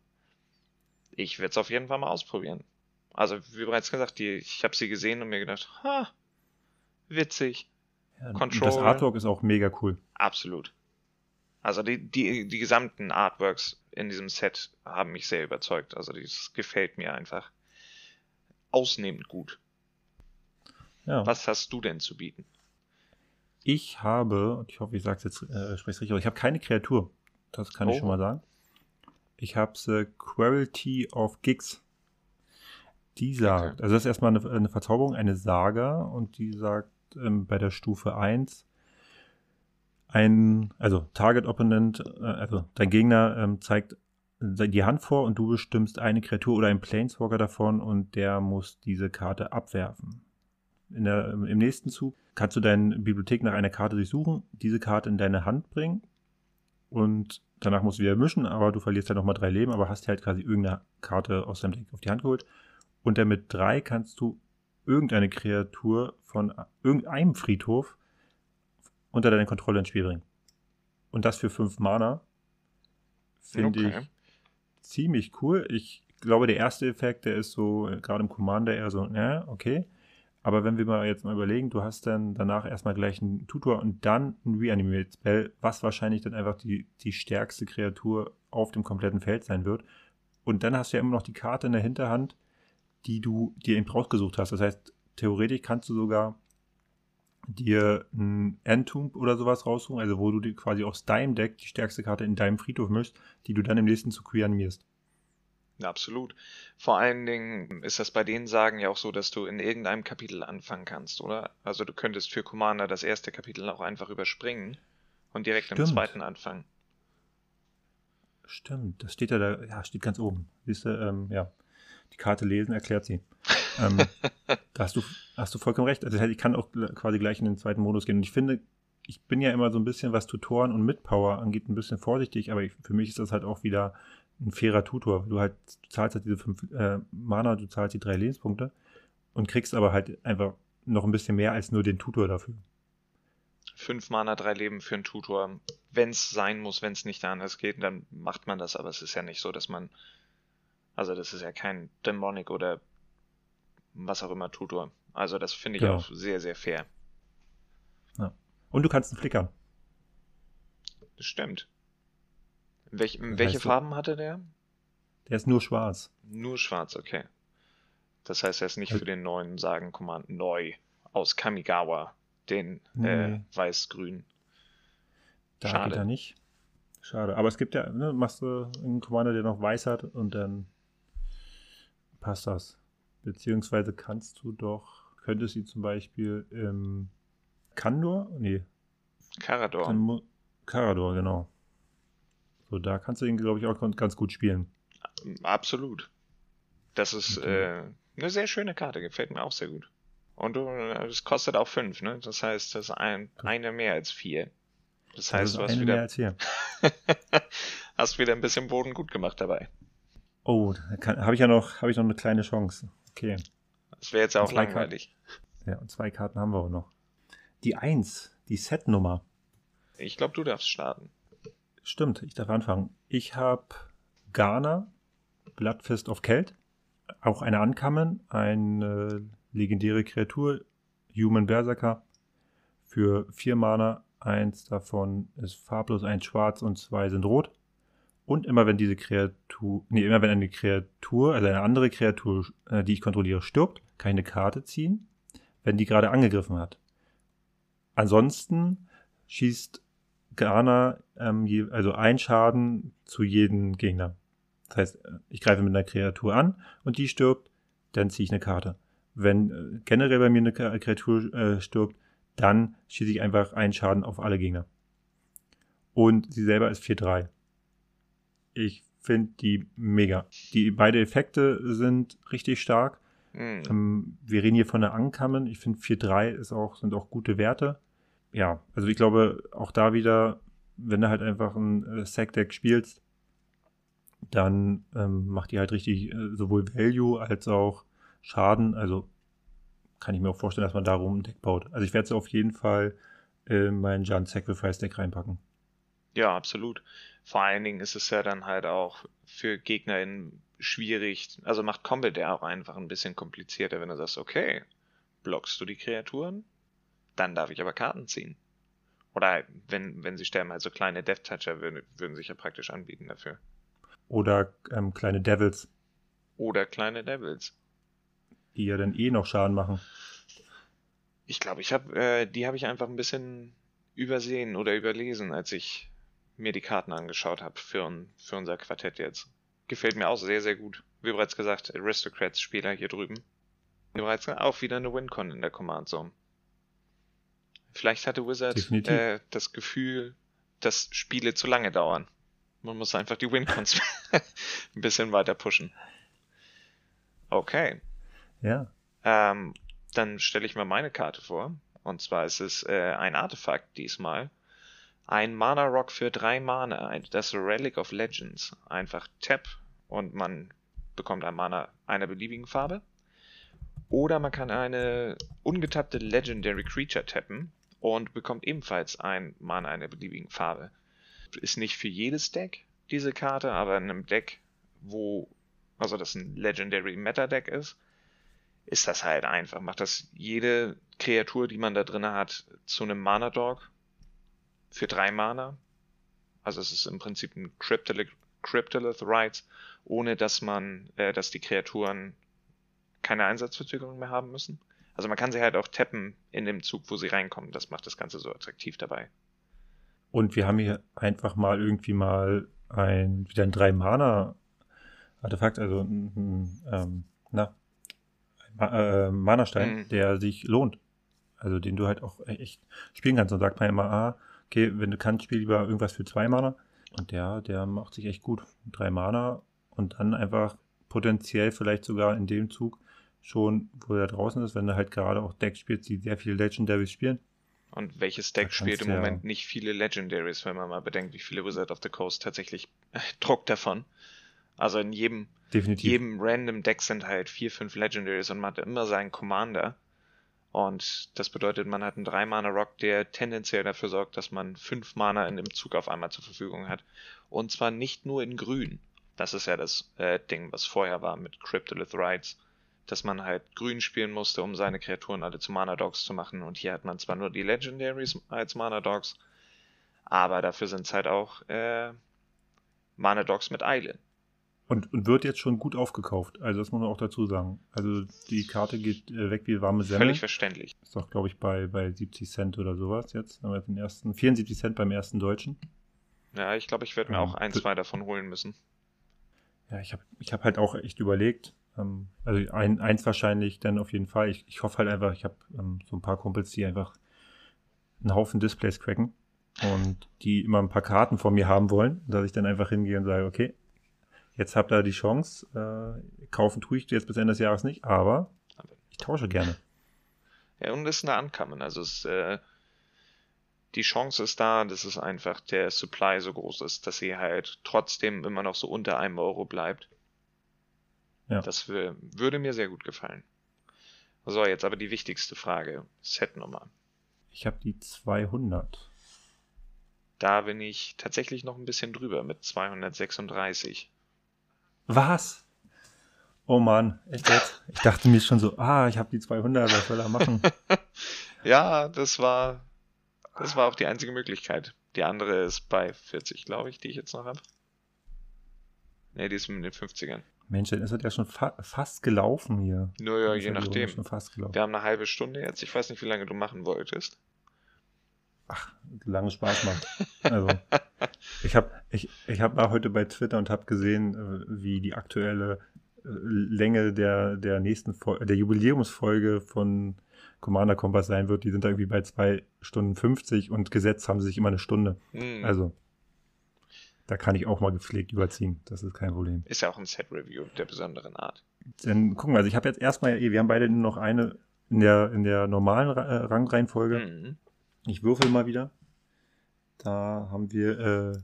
ich werde es auf jeden Fall mal ausprobieren. Also, wie bereits gesagt, die, ich habe sie gesehen und mir gedacht, ha, witzig.
Ja, Control. Das Artwork ist auch mega cool.
Absolut. Also die, die, die gesamten Artworks in diesem Set haben mich sehr überzeugt. Also das gefällt mir einfach ausnehmend gut. Ja. Was hast du denn zu bieten?
Ich habe, und ich hoffe, ich sage es jetzt, äh, spreche es richtig, aber ich habe keine Kreatur. Das kann oh. ich schon mal sagen. Ich habe The Quality of Gigs. Die sagt, okay. also das ist erstmal eine, eine, Verzauberung, eine Saga, und die sagt ähm, bei der Stufe 1, ein, also Target Opponent, äh, also dein Gegner ähm, zeigt die Hand vor und du bestimmst eine Kreatur oder einen Planeswalker davon und der muss diese Karte abwerfen. Der, Im nächsten Zug kannst du deine Bibliothek nach einer Karte durchsuchen, diese Karte in deine Hand bringen und danach musst du wieder mischen, aber du verlierst ja nochmal drei Leben, aber hast halt quasi irgendeine Karte aus deinem Deck auf die Hand geholt. Und dann mit drei kannst du irgendeine Kreatur von irgendeinem Friedhof unter deine Kontrolle ins Spiel bringen. Und das für fünf Mana. Finde okay. ich ziemlich cool. Ich glaube, der erste Effekt, der ist so, äh, gerade im Commander eher so, ja, okay. Aber wenn wir mal jetzt mal überlegen, du hast dann danach erstmal gleich einen Tutor und dann ein Reanimate Spell, was wahrscheinlich dann einfach die, die stärkste Kreatur auf dem kompletten Feld sein wird. Und dann hast du ja immer noch die Karte in der Hinterhand, die du dir eben rausgesucht hast. Das heißt, theoretisch kannst du sogar dir ein Entomb oder sowas raussuchen, also wo du dir quasi aus deinem Deck die stärkste Karte in deinem Friedhof mischst, die du dann im nächsten zu reanimierst.
Absolut. Vor allen Dingen ist das bei den Sagen ja auch so, dass du in irgendeinem Kapitel anfangen kannst, oder? Also du könntest für Commander das erste Kapitel auch einfach überspringen und direkt Stimmt. im zweiten anfangen.
Stimmt, das steht ja da, ja, steht ganz oben. Siehst du, ähm, ja, die Karte lesen erklärt sie. Ähm, *laughs* da hast du, hast du vollkommen recht. Also ich kann auch quasi gleich in den zweiten Modus gehen. Und ich finde, ich bin ja immer so ein bisschen, was Tutoren und Mitpower angeht, ein bisschen vorsichtig, aber ich, für mich ist das halt auch wieder ein fairer Tutor. Du halt, du zahlst halt diese fünf äh, Mana, du zahlst die drei Lebenspunkte und kriegst aber halt einfach noch ein bisschen mehr als nur den Tutor dafür.
Fünf Mana, drei Leben für einen Tutor. Wenn es sein muss, wenn es nicht anders geht, dann macht man das, aber es ist ja nicht so, dass man. Also das ist ja kein Demonic oder was auch immer Tutor. Also das finde ich genau. auch sehr, sehr fair.
Ja. Und du kannst ihn flickern.
Das stimmt. Welch, das welche Farben hatte der?
Der ist nur schwarz.
Nur schwarz, okay. Das heißt, er ist nicht also, für den neuen Sagen-Command neu aus Kamigawa, den nee. äh, weiß-grün.
Da Schade. geht er nicht. Schade. Aber es gibt ja, ne, machst du einen Commander, der noch weiß hat und dann passt das. Beziehungsweise kannst du doch, könntest du zum Beispiel im Kandor? Nee.
Karador.
Karador, genau. So, da kannst du ihn, glaube ich, auch ganz gut spielen.
Absolut. Das ist okay. äh, eine sehr schöne Karte, gefällt mir auch sehr gut. Und es kostet auch fünf, ne? Das heißt, das ist ein, eine mehr als vier. Das heißt, das du hast wieder, *laughs* hast wieder ein bisschen Boden gut gemacht dabei.
Oh, habe ich ja noch, habe ich noch eine kleine Chance. Okay.
Das wäre jetzt auch langweilig.
Karten. Ja, und zwei Karten haben wir auch noch. Die Eins, die Setnummer.
Ich glaube, du darfst starten.
Stimmt, ich darf anfangen. Ich habe Ghana, Bloodfist of Kelt, auch eine Ankamen, eine legendäre Kreatur, Human Berserker, für vier Mana. Eins davon ist farblos, eins schwarz und zwei sind rot. Und immer wenn diese Kreatur, nee, immer wenn eine Kreatur, also eine andere Kreatur, äh, die ich kontrolliere, stirbt, kann ich eine Karte ziehen, wenn die gerade angegriffen hat. Ansonsten schießt Ghana ähm, je, also ein Schaden zu jedem Gegner. Das heißt, äh, ich greife mit einer Kreatur an und die stirbt, dann ziehe ich eine Karte. Wenn äh, generell bei mir eine Kreatur äh, stirbt, dann schieße ich einfach einen Schaden auf alle Gegner. Und sie selber ist 4-3. Ich finde die mega. Die beide Effekte sind richtig stark. Mhm. Ähm, wir reden hier von der Ankammen. Ich finde 4-3 ist auch, sind auch gute Werte ja, also ich glaube, auch da wieder, wenn du halt einfach ein äh, Sack-Deck spielst, dann ähm, macht die halt richtig äh, sowohl Value als auch Schaden. Also kann ich mir auch vorstellen, dass man darum ein Deck baut. Also ich werde es auf jeden Fall in mein Jan Sacrifice Deck reinpacken.
Ja, absolut. Vor allen Dingen ist es ja dann halt auch für GegnerInnen schwierig. Also macht Combat ja auch einfach ein bisschen komplizierter, wenn du sagst, okay, blockst du die Kreaturen? Dann darf ich aber Karten ziehen. Oder wenn, wenn sie sterben, also kleine Death Toucher würden, würden sich ja praktisch anbieten dafür.
Oder ähm, kleine Devils.
Oder kleine Devils.
Die ja dann eh noch Schaden machen.
Ich glaube, ich habe, äh, die habe ich einfach ein bisschen übersehen oder überlesen, als ich mir die Karten angeschaut habe für, für unser Quartett jetzt. Gefällt mir auch sehr, sehr gut. Wie bereits gesagt, Aristocrats-Spieler hier drüben. Wie bereits gesagt, auch wieder eine Wincon in der Command Zone. Vielleicht hatte Wizard äh, das Gefühl, dass Spiele zu lange dauern. Man muss einfach die Win-Cons *laughs* ein bisschen weiter pushen. Okay.
Ja.
Ähm, dann stelle ich mal meine Karte vor. Und zwar ist es äh, ein Artefakt diesmal. Ein Mana Rock für drei Mana. Das Relic of Legends. Einfach Tap und man bekommt ein Mana einer beliebigen Farbe. Oder man kann eine ungetappte Legendary Creature tappen und bekommt ebenfalls ein Mana einer beliebigen Farbe. Ist nicht für jedes Deck diese Karte, aber in einem Deck, wo, also das ein Legendary Meta Deck ist, ist das halt einfach. Macht das jede Kreatur, die man da drin hat, zu einem Mana Dog für drei Mana. Also es ist im Prinzip ein Cryptolith, Cryptolith Rights, ohne dass man, äh, dass die Kreaturen keine Einsatzverzögerung mehr haben müssen. Also man kann sie halt auch tappen in dem Zug, wo sie reinkommen. Das macht das Ganze so attraktiv dabei.
Und wir haben hier einfach mal irgendwie mal ein, wieder ein 3-Mana-Artefakt, also ein, ähm, na, ein äh, Mana-Stein, mhm. der sich lohnt. Also den du halt auch echt spielen kannst und sagt man immer, ah, okay, wenn du kannst, spiel lieber irgendwas für zwei Mana. Und der, der macht sich echt gut. Drei Mana und dann einfach potenziell vielleicht sogar in dem Zug schon, wo er draußen ist, wenn er halt gerade auch Decks spielt, die sehr viele Legendaries spielen.
Und welches Deck spielt im Moment nicht viele Legendaries, wenn man mal bedenkt, wie viele Wizard of the Coast tatsächlich äh, druckt davon. Also in jedem,
Definitiv.
jedem random Deck sind halt vier, fünf Legendaries und man hat immer seinen Commander. Und das bedeutet, man hat einen 3-Mana-Rock, der tendenziell dafür sorgt, dass man 5 Mana in dem Zug auf einmal zur Verfügung hat. Und zwar nicht nur in grün. Das ist ja das äh, Ding, was vorher war mit Cryptolith Rides, dass man halt grün spielen musste, um seine Kreaturen alle zu Mana-Dogs zu machen. Und hier hat man zwar nur die Legendaries als Mana-Dogs, aber dafür sind es halt auch äh, Mana-Dogs mit Eile.
Und, und wird jetzt schon gut aufgekauft. Also das muss man auch dazu sagen. Also die Karte geht äh, weg wie warme Semmel.
Völlig verständlich.
Ist doch, glaube ich, bei, bei 70 Cent oder sowas jetzt. Haben wir den ersten, 74 Cent beim ersten Deutschen.
Ja, ich glaube, ich werde mir
Ja.
auch ein, zwei davon holen müssen.
Ja, ich habe ich hab halt auch echt überlegt. Ähm, also ein, eins wahrscheinlich dann auf jeden Fall. Ich, ich hoffe halt einfach, ich habe ähm, so ein paar Kumpels, die einfach einen Haufen Displays cracken und die immer ein paar Karten von mir haben wollen, dass ich dann einfach hingehe und sage, okay, jetzt habt ihr die Chance, äh, kaufen tue ich jetzt bis Ende des Jahres nicht, aber ich tausche gerne.
Ja, und es ist eine Ankommen. Also es, äh, die Chance ist da, dass es einfach der Supply so groß ist, dass sie halt trotzdem immer noch so unter einem Euro bleibt.
Ja.
Das wür- würde mir sehr gut gefallen. So, jetzt aber die wichtigste Frage. Setnummer.
Ich habe die 200.
Da bin ich tatsächlich noch ein bisschen drüber mit 236.
Was? Oh Mann, echt jetzt? Ich dachte mir schon so, ah, ich habe die 200, was soll er machen? *laughs*
Ja, das war, das war auch die einzige Möglichkeit. Die andere ist bei 40, glaube ich, die ich jetzt noch habe. Ne, die ist mit den 50ern.
Mensch, dann ist das ja schon fa fast gelaufen hier.
Nur ja,
Die
je nachdem.
Schon fast gelaufen.
Wir haben eine halbe Stunde jetzt. Ich weiß nicht, wie lange du machen wolltest.
Ach, lange Spaß macht. Also, ich habe ich, ich hab war heute bei Twitter und habe gesehen, äh, wie die aktuelle äh, Länge der, der nächsten Fol der Jubiläumsfolge von Commander Kompass sein wird. Die sind da irgendwie bei 2 Stunden 50 und gesetzt haben sie sich immer eine Stunde.
Hm.
Also, da kann ich auch mal gepflegt überziehen. Das ist kein Problem.
Ist ja auch ein Set-Review der besonderen Art.
Dann gucken wir. Also, ich habe jetzt erstmal, eh, wir haben beide nur noch eine in der, in der normalen äh, Rangreihenfolge.
Mhm.
Ich würfel mal wieder. Da haben wir äh,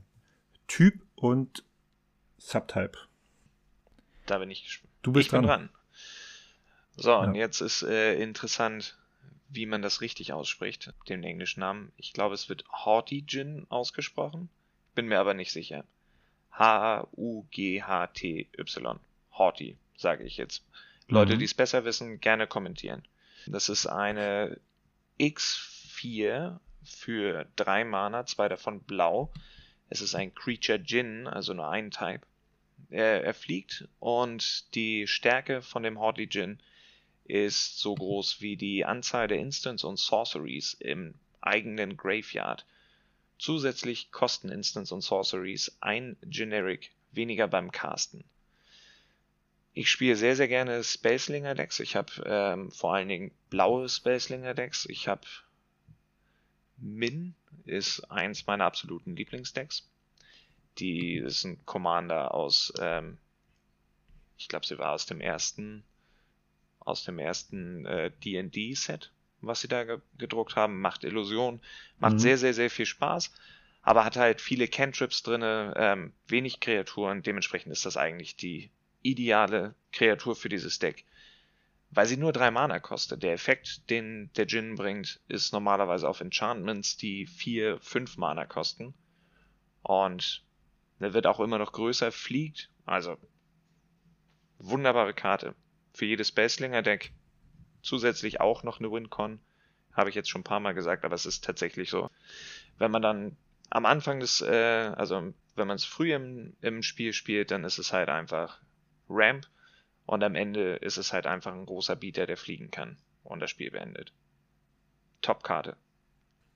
Typ und Subtype.
Da bin ich gespannt.
Du bist
ich
dran.
dran. So, und
Ja.
jetzt ist äh, interessant, wie man das richtig ausspricht, den englischen Namen. Ich glaube, es wird Haughty Gin ausgesprochen. Bin mir aber nicht sicher. H-U-G-H-T-Y. Haughty, sage ich jetzt. Leute,
Mhm.
die es besser wissen, gerne kommentieren. Das ist eine X4 für drei Mana, zwei davon blau. Es ist ein Creature Djinn, also nur ein Type. Er, er fliegt und die Stärke von dem Haughty Djinn ist so groß wie die Anzahl der Instants und Sorceries im eigenen Graveyard. Zusätzlich kosten Instants und Sorceries ein Generic weniger beim Casten. Ich spiele sehr, sehr gerne Spacelinger Decks. Ich habe ähm, vor allen Dingen blaue Spacelinger Decks. Ich habe Min ist eins meiner absoluten Lieblingsdecks. Die ist ein Commander aus, ähm, ich glaube, sie war aus dem ersten, aus dem ersten äh, D&D-Set, was sie da ge gedruckt haben. Macht Illusion, macht
Mhm.
sehr, sehr, sehr viel Spaß, aber hat halt viele Cantrips drinne, ähm, wenig Kreaturen. Dementsprechend ist das eigentlich die ideale Kreatur für dieses Deck. Weil sie nur drei Mana kostet. Der Effekt, den der Djinn bringt, ist normalerweise auf Enchantments, die vier, fünf Mana kosten. Und der wird auch immer noch größer, fliegt. Also, wunderbare Karte. Für jedes Baselinger-Deck. Zusätzlich auch noch eine Wincon. Habe ich jetzt schon ein paar Mal gesagt, aber es ist tatsächlich so. Wenn man dann am Anfang des, äh, also wenn man es früh im, im Spiel spielt, dann ist es halt einfach Ramp. Und am Ende ist es halt einfach ein großer Bieter, der fliegen kann und das Spiel beendet. Top-Karte.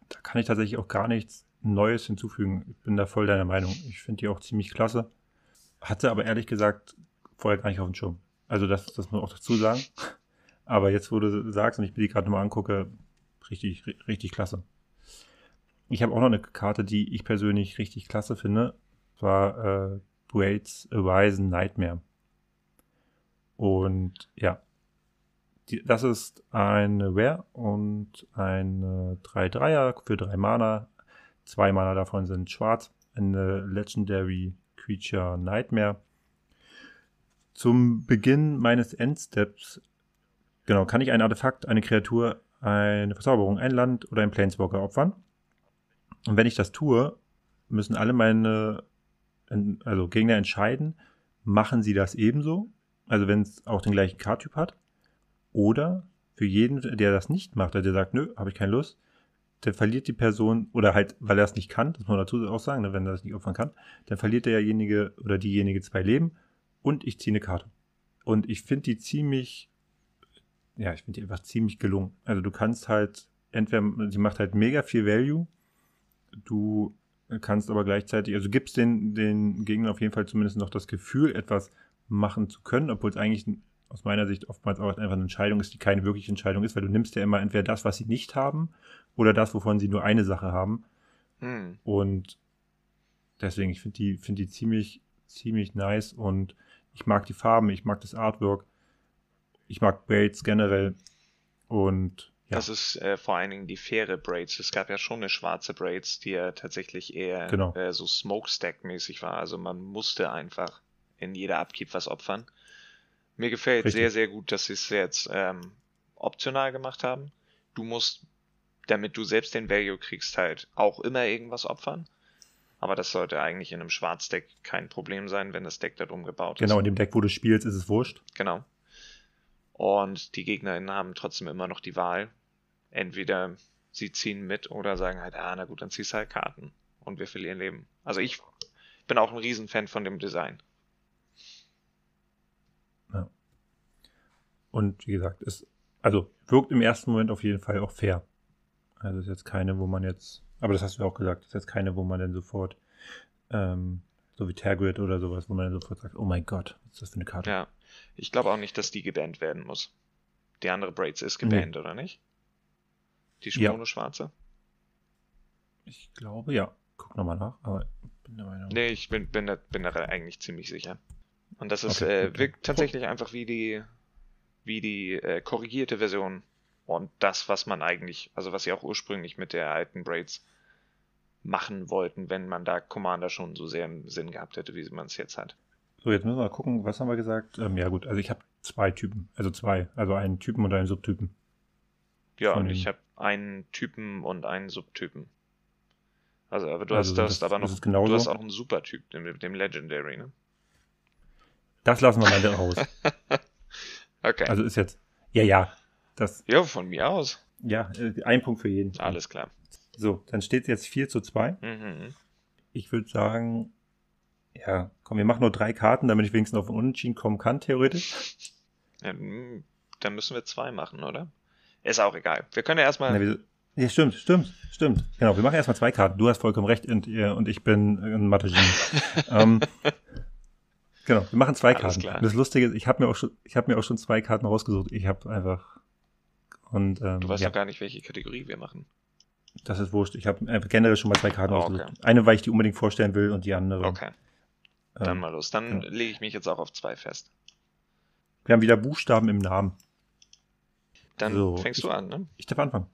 Da kann ich tatsächlich auch gar nichts Neues hinzufügen. Ich bin da voll deiner Meinung. Ich finde die auch ziemlich klasse. Hatte aber ehrlich gesagt vorher gar nicht auf dem Schirm. Also das, das muss man auch dazu sagen. Aber jetzt, wo du sagst und ich mir die gerade mal angucke, richtig, ri- richtig klasse. Ich habe auch noch eine Karte, die ich persönlich richtig klasse finde. War äh, Braids Horizon Nightmare. Und ja, die, das ist eine Rare und eine 3-3er für 3 Mana. Zwei Mana davon sind schwarz. Eine Legendary Creature Nightmare. Zum Beginn meines Endsteps, genau, kann ich ein Artefakt, eine Kreatur, eine Verzauberung, ein Land oder ein Planeswalker opfern. Und wenn ich das tue, müssen alle meine also Gegner entscheiden, machen sie das ebenso, also wenn es auch den gleichen Card-Typ hat, oder für jeden, der das nicht macht, der sagt, nö, habe ich keine Lust, dann verliert die Person, oder halt, weil er es nicht kann, das muss man dazu auch sagen, ne, wenn er das nicht opfern kann, dann verliert derjenige oder diejenige zwei Leben und ich ziehe eine Karte. Und ich finde die ziemlich, ja, ich finde die einfach ziemlich gelungen. Also du kannst halt, entweder, sie macht halt mega viel Value, du kannst aber gleichzeitig, also gibst den, den Gegnern auf jeden Fall zumindest noch das Gefühl, etwas machen zu können, obwohl es eigentlich aus meiner Sicht oftmals auch einfach eine Entscheidung ist, die keine wirkliche Entscheidung ist, weil du nimmst ja immer entweder das, was sie nicht haben, oder das, wovon sie nur eine Sache haben. Hm. Und deswegen, ich finde die, finde die ziemlich, ziemlich nice und ich mag die Farben, ich mag das Artwork, ich mag Braids generell und
ja. Das ist äh, vor allen Dingen die faire Braids. Es gab ja schon eine schwarze Braids, die ja tatsächlich eher genau. äh, so Smokestack-mäßig war. Also man musste einfach in jeder Upkeep was opfern. Mir gefällt Richtig. sehr, sehr gut, dass sie es jetzt ähm, optional gemacht haben. Du musst, damit du selbst den Value kriegst, halt auch immer irgendwas opfern. Aber das sollte eigentlich in einem Schwarzdeck kein Problem sein, wenn das Deck darum gebaut
ist. Genau, in dem Deck, wo du spielst, ist es wurscht.
Genau. Und die GegnerInnen haben trotzdem immer noch die Wahl, entweder sie ziehen mit oder sagen halt, ah, na gut, dann ziehst du halt Karten und wir verlieren Leben. Also ich bin auch ein Riesenfan von dem Design.
Ja. Und wie gesagt, es also wirkt im ersten Moment auf jeden Fall auch fair. Also ist jetzt keine, wo man jetzt, aber das hast du ja auch gesagt, ist jetzt keine, wo man dann sofort, ähm, so wie Tergrid oder sowas, wo man dann sofort sagt, oh mein Gott, was ist das für eine Karte?
Ja, ich glaube auch nicht, dass die gebannt werden muss. Die andere Braids ist gebannt, nee. oder nicht? Die ja. schwarze?
Ich glaube, ja. Guck nochmal nach, aber bin
der Meinung. Nee, ich bin, bin, da, bin da eigentlich ziemlich sicher. Und das ist, okay, äh, wirkt tatsächlich einfach wie die, wie die äh, korrigierte Version. Und das, was man eigentlich, also was sie auch ursprünglich mit der alten Braids machen wollten, wenn man da Commander schon so sehr im Sinn gehabt hätte, wie man es jetzt hat.
So, jetzt müssen wir mal gucken, was haben wir gesagt? Ähm, ja gut, also ich habe zwei Typen, also zwei, also einen Typen und einen Subtypen.
Ja, und ich habe einen Typen und einen Subtypen. Also, aber du also hast das, das aber noch, du hast auch einen Supertyp, dem, dem Legendary, ne?
Das lassen wir mal *laughs* raus. *laughs*
okay.
Also ist jetzt, ja, ja, das.
Ja, von mir aus.
Ja, äh, ein Punkt für jeden.
Alles klar.
So, dann steht es jetzt 4 zu 2. Mhm. Ich würde sagen, ja, komm, wir machen nur drei Karten, damit ich wenigstens auf einen Unentschieden kommen kann, theoretisch.
Ja, dann müssen wir zwei machen, oder? Ist auch egal. Wir können ja erstmal.
Ja, stimmt, stimmt, stimmt. Genau, wir machen erstmal zwei Karten. Du hast vollkommen recht und, und ich bin ein Mathe-Genie. *laughs* ähm, genau, wir machen zwei Karten. Das Lustige ist, ich habe mir, auch schon, hab mir auch schon zwei Karten rausgesucht. Ich habe einfach. Und, ähm,
du weißt ja. gar nicht, welche Kategorie wir machen.
Das ist wurscht. Ich habe äh, generell schon mal zwei Karten oh, rausgesucht. Okay. Eine, weil ich die unbedingt vorstellen will und die andere.
Okay. Dann ähm, mal los. Dann ja. lege ich mich jetzt auch auf zwei fest.
Wir haben wieder Buchstaben im Namen.
Dann so, fängst du an, ne?
Ich darf anfangen.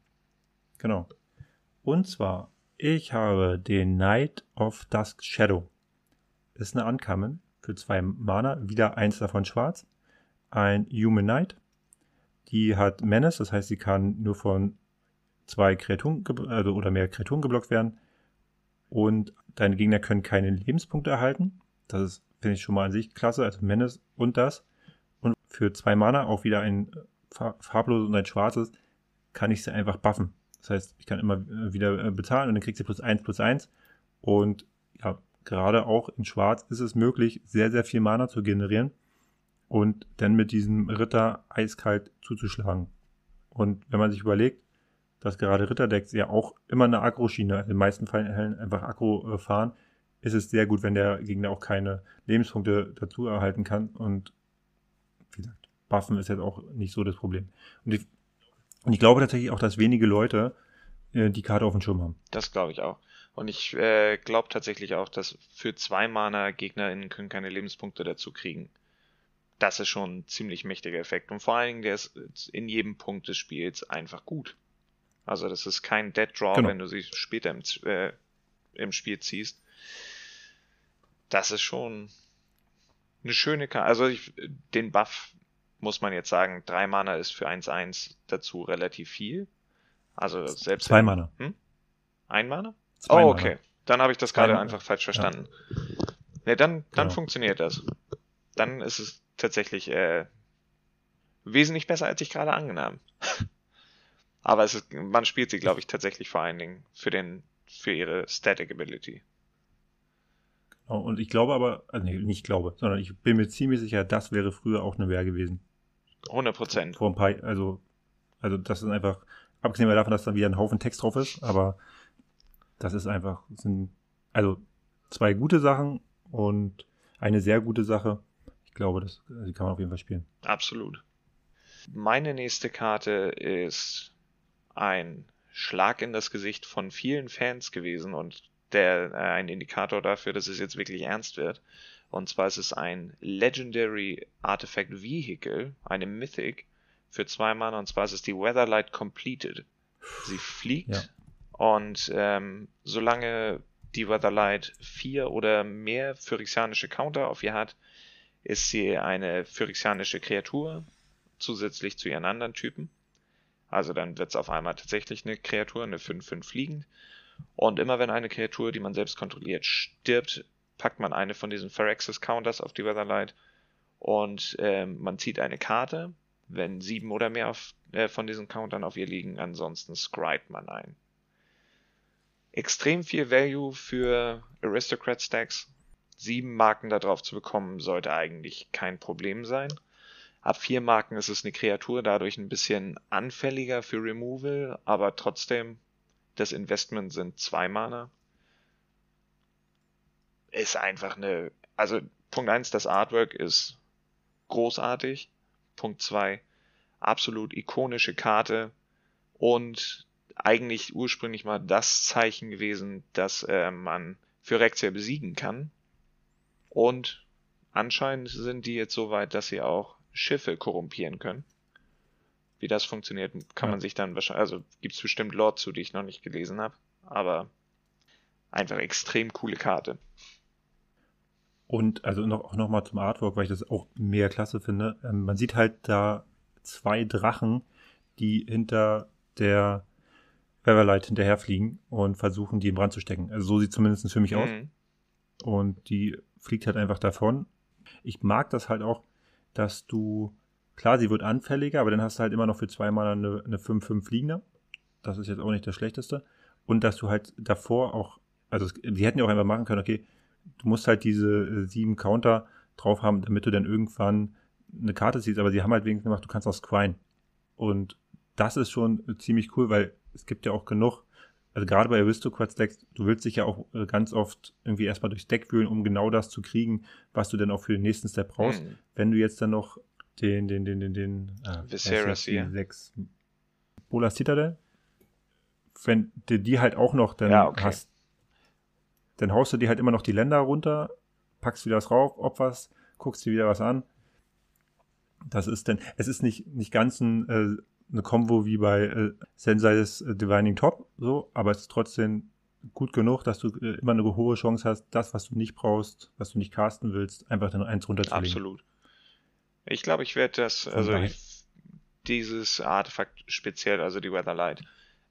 Genau. Und zwar, ich habe den Knight of Dusk Shadow. Ist eine Uncommon für zwei Mana, wieder eins davon schwarz. Ein Human Knight. Die hat Menace, das heißt, sie kann nur von zwei Kreaturen also, oder mehr Kreaturen geblockt werden. Und deine Gegner können keine Lebenspunkte erhalten. Das ist, finde ich schon mal an sich klasse, also Menace und das. Und für zwei Mana auch wieder ein farblos und ein schwarzes, kann ich sie einfach buffen. Das heißt, ich kann immer äh, wieder äh, bezahlen und dann kriegt sie plus eins plus eins. Und ja, gerade auch in Schwarz ist es möglich, sehr, sehr viel Mana zu generieren und dann mit diesem Ritter eiskalt zuzuschlagen. Und wenn man sich überlegt, dass gerade Ritterdecks ja auch immer eine Agro-Schiene, in den meisten Fällen einfach Agro äh, fahren, ist es sehr gut, wenn der Gegner auch keine Lebenspunkte dazu erhalten kann. Und wie gesagt, Buffen ist jetzt auch nicht so das Problem. Und ich, und ich glaube tatsächlich auch, dass wenige Leute äh, die Karte auf dem Schirm haben.
Das glaube ich auch. Und ich äh, glaube tatsächlich auch, dass für zwei Mana GegnerInnen können keine Lebenspunkte dazu kriegen. Das ist schon ein ziemlich mächtiger Effekt. Und vor allen Dingen, der ist in jedem Punkt des Spiels einfach gut. Also das ist kein Dead Draw, genau. wenn du sie später im, äh, im Spiel ziehst. Das ist schon eine schöne Karte. Also ich, den Buff muss man jetzt sagen, drei Mana ist für 1-1 dazu relativ viel. Also selbst.
Zwei Mana.
Hm? Ein Mana? Oh, okay. Mana. Dann habe ich das gerade einfach falsch verstanden. Ja, ja dann, dann genau. funktioniert das. Dann ist es tatsächlich äh, wesentlich besser, als ich gerade angenommen. *laughs* Aber es ist, man spielt sie, glaube ich, tatsächlich vor allen Dingen für den, für ihre Static Ability.
Genau, und ich glaube aber, also nicht glaube, sondern ich bin mir ziemlich sicher, das wäre früher auch eine Wehr gewesen.
100 Prozent.
Vor ein paar, also, also das ist einfach, abgesehen davon, dass da wieder ein Haufen Text drauf ist, aber das ist einfach, sind, also zwei gute Sachen und eine sehr gute Sache. Ich glaube, das, die kann man auf jeden Fall spielen.
Absolut. Meine nächste Karte ist ein Schlag in das Gesicht von vielen Fans gewesen und der äh, ein Indikator dafür, dass es jetzt wirklich ernst wird. Und zwar ist es ein Legendary Artifact Vehicle, eine Mythic, für zwei Mana, und zwar ist es die Weatherlight Completed. Sie fliegt ja. Und ähm, solange die Weatherlight vier oder mehr phyrexianische Counter auf ihr hat, ist sie eine phyrexianische Kreatur, zusätzlich zu ihren anderen Typen. Also dann wird es auf einmal tatsächlich eine Kreatur, eine 5-5 fliegend. Und immer wenn eine Kreatur, die man selbst kontrolliert, stirbt, packt man eine von diesen Phyrexis Counters auf die Weatherlight und ähm, man zieht eine Karte, wenn sieben oder mehr auf, äh, von diesen Countern auf ihr liegen, ansonsten scryt man ein. Extrem viel Value für Aristocrat Stacks. Sieben Marken darauf zu bekommen, sollte eigentlich kein Problem sein. Ab vier Marken ist es eine Kreatur, dadurch ein bisschen anfälliger für Removal, aber trotzdem, das Investment sind zwei Mana. Ist einfach eine, also Punkt eins, das Artwork ist großartig. Punkt zwei, absolut ikonische Karte und eigentlich ursprünglich mal das Zeichen gewesen, dass äh, man Phyrexia besiegen kann. Und anscheinend sind die jetzt so weit, dass sie auch Schiffe korrumpieren können. Wie das funktioniert, kann ja. man sich dann wahrscheinlich, also gibt es bestimmt Lore zu, die ich noch nicht gelesen habe, aber einfach extrem coole Karte.
Und also noch, noch mal zum Artwork, weil ich das auch mehr klasse finde. Ähm, man sieht halt da zwei Drachen, die hinter der Everlight hinterherfliegen und versuchen, die in Brand zu stecken. Also so sieht zumindest für mich mhm. aus. Und die fliegt halt einfach davon. Ich mag das halt auch, dass du, klar, sie wird anfälliger, aber dann hast du halt immer noch für zwei Mal eine, eine 5-5 Fliegende. Das ist jetzt auch nicht das Schlechteste. Und dass du halt davor auch, also sie hätten ja auch einfach machen können, okay, du musst halt diese äh, sieben Counter drauf haben, damit du dann irgendwann eine Karte ziehst, aber sie haben halt wenigstens gemacht, du kannst auch squine. Und das ist schon ziemlich cool, weil es gibt ja auch genug, also gerade bei Aristocrats Decks, du willst dich ja auch äh, ganz oft irgendwie erstmal durchs Deck wühlen, um genau das zu kriegen, was du dann auch für den nächsten Step brauchst. Mhm. Wenn du jetzt dann noch den, den, den, den, den,
ah, Viserys hier.
Sechs Bola Citadel, wenn du die halt auch noch dann ja, okay. hast, dann haust du dir halt immer noch die Länder runter, packst wieder was rauf, opferst, guckst dir wieder was an. Das ist denn, es ist nicht, nicht ganz ein äh, eine Combo wie bei äh, Sensei's äh, Divining Top, so, aber es ist trotzdem gut genug, dass du äh, immer eine hohe Chance hast, das, was du nicht brauchst, was du nicht casten willst, einfach dann eins runterzulegen.
Absolut. Ich glaube, ich werde das, also ich, dieses Artefakt speziell, also die Weatherlight,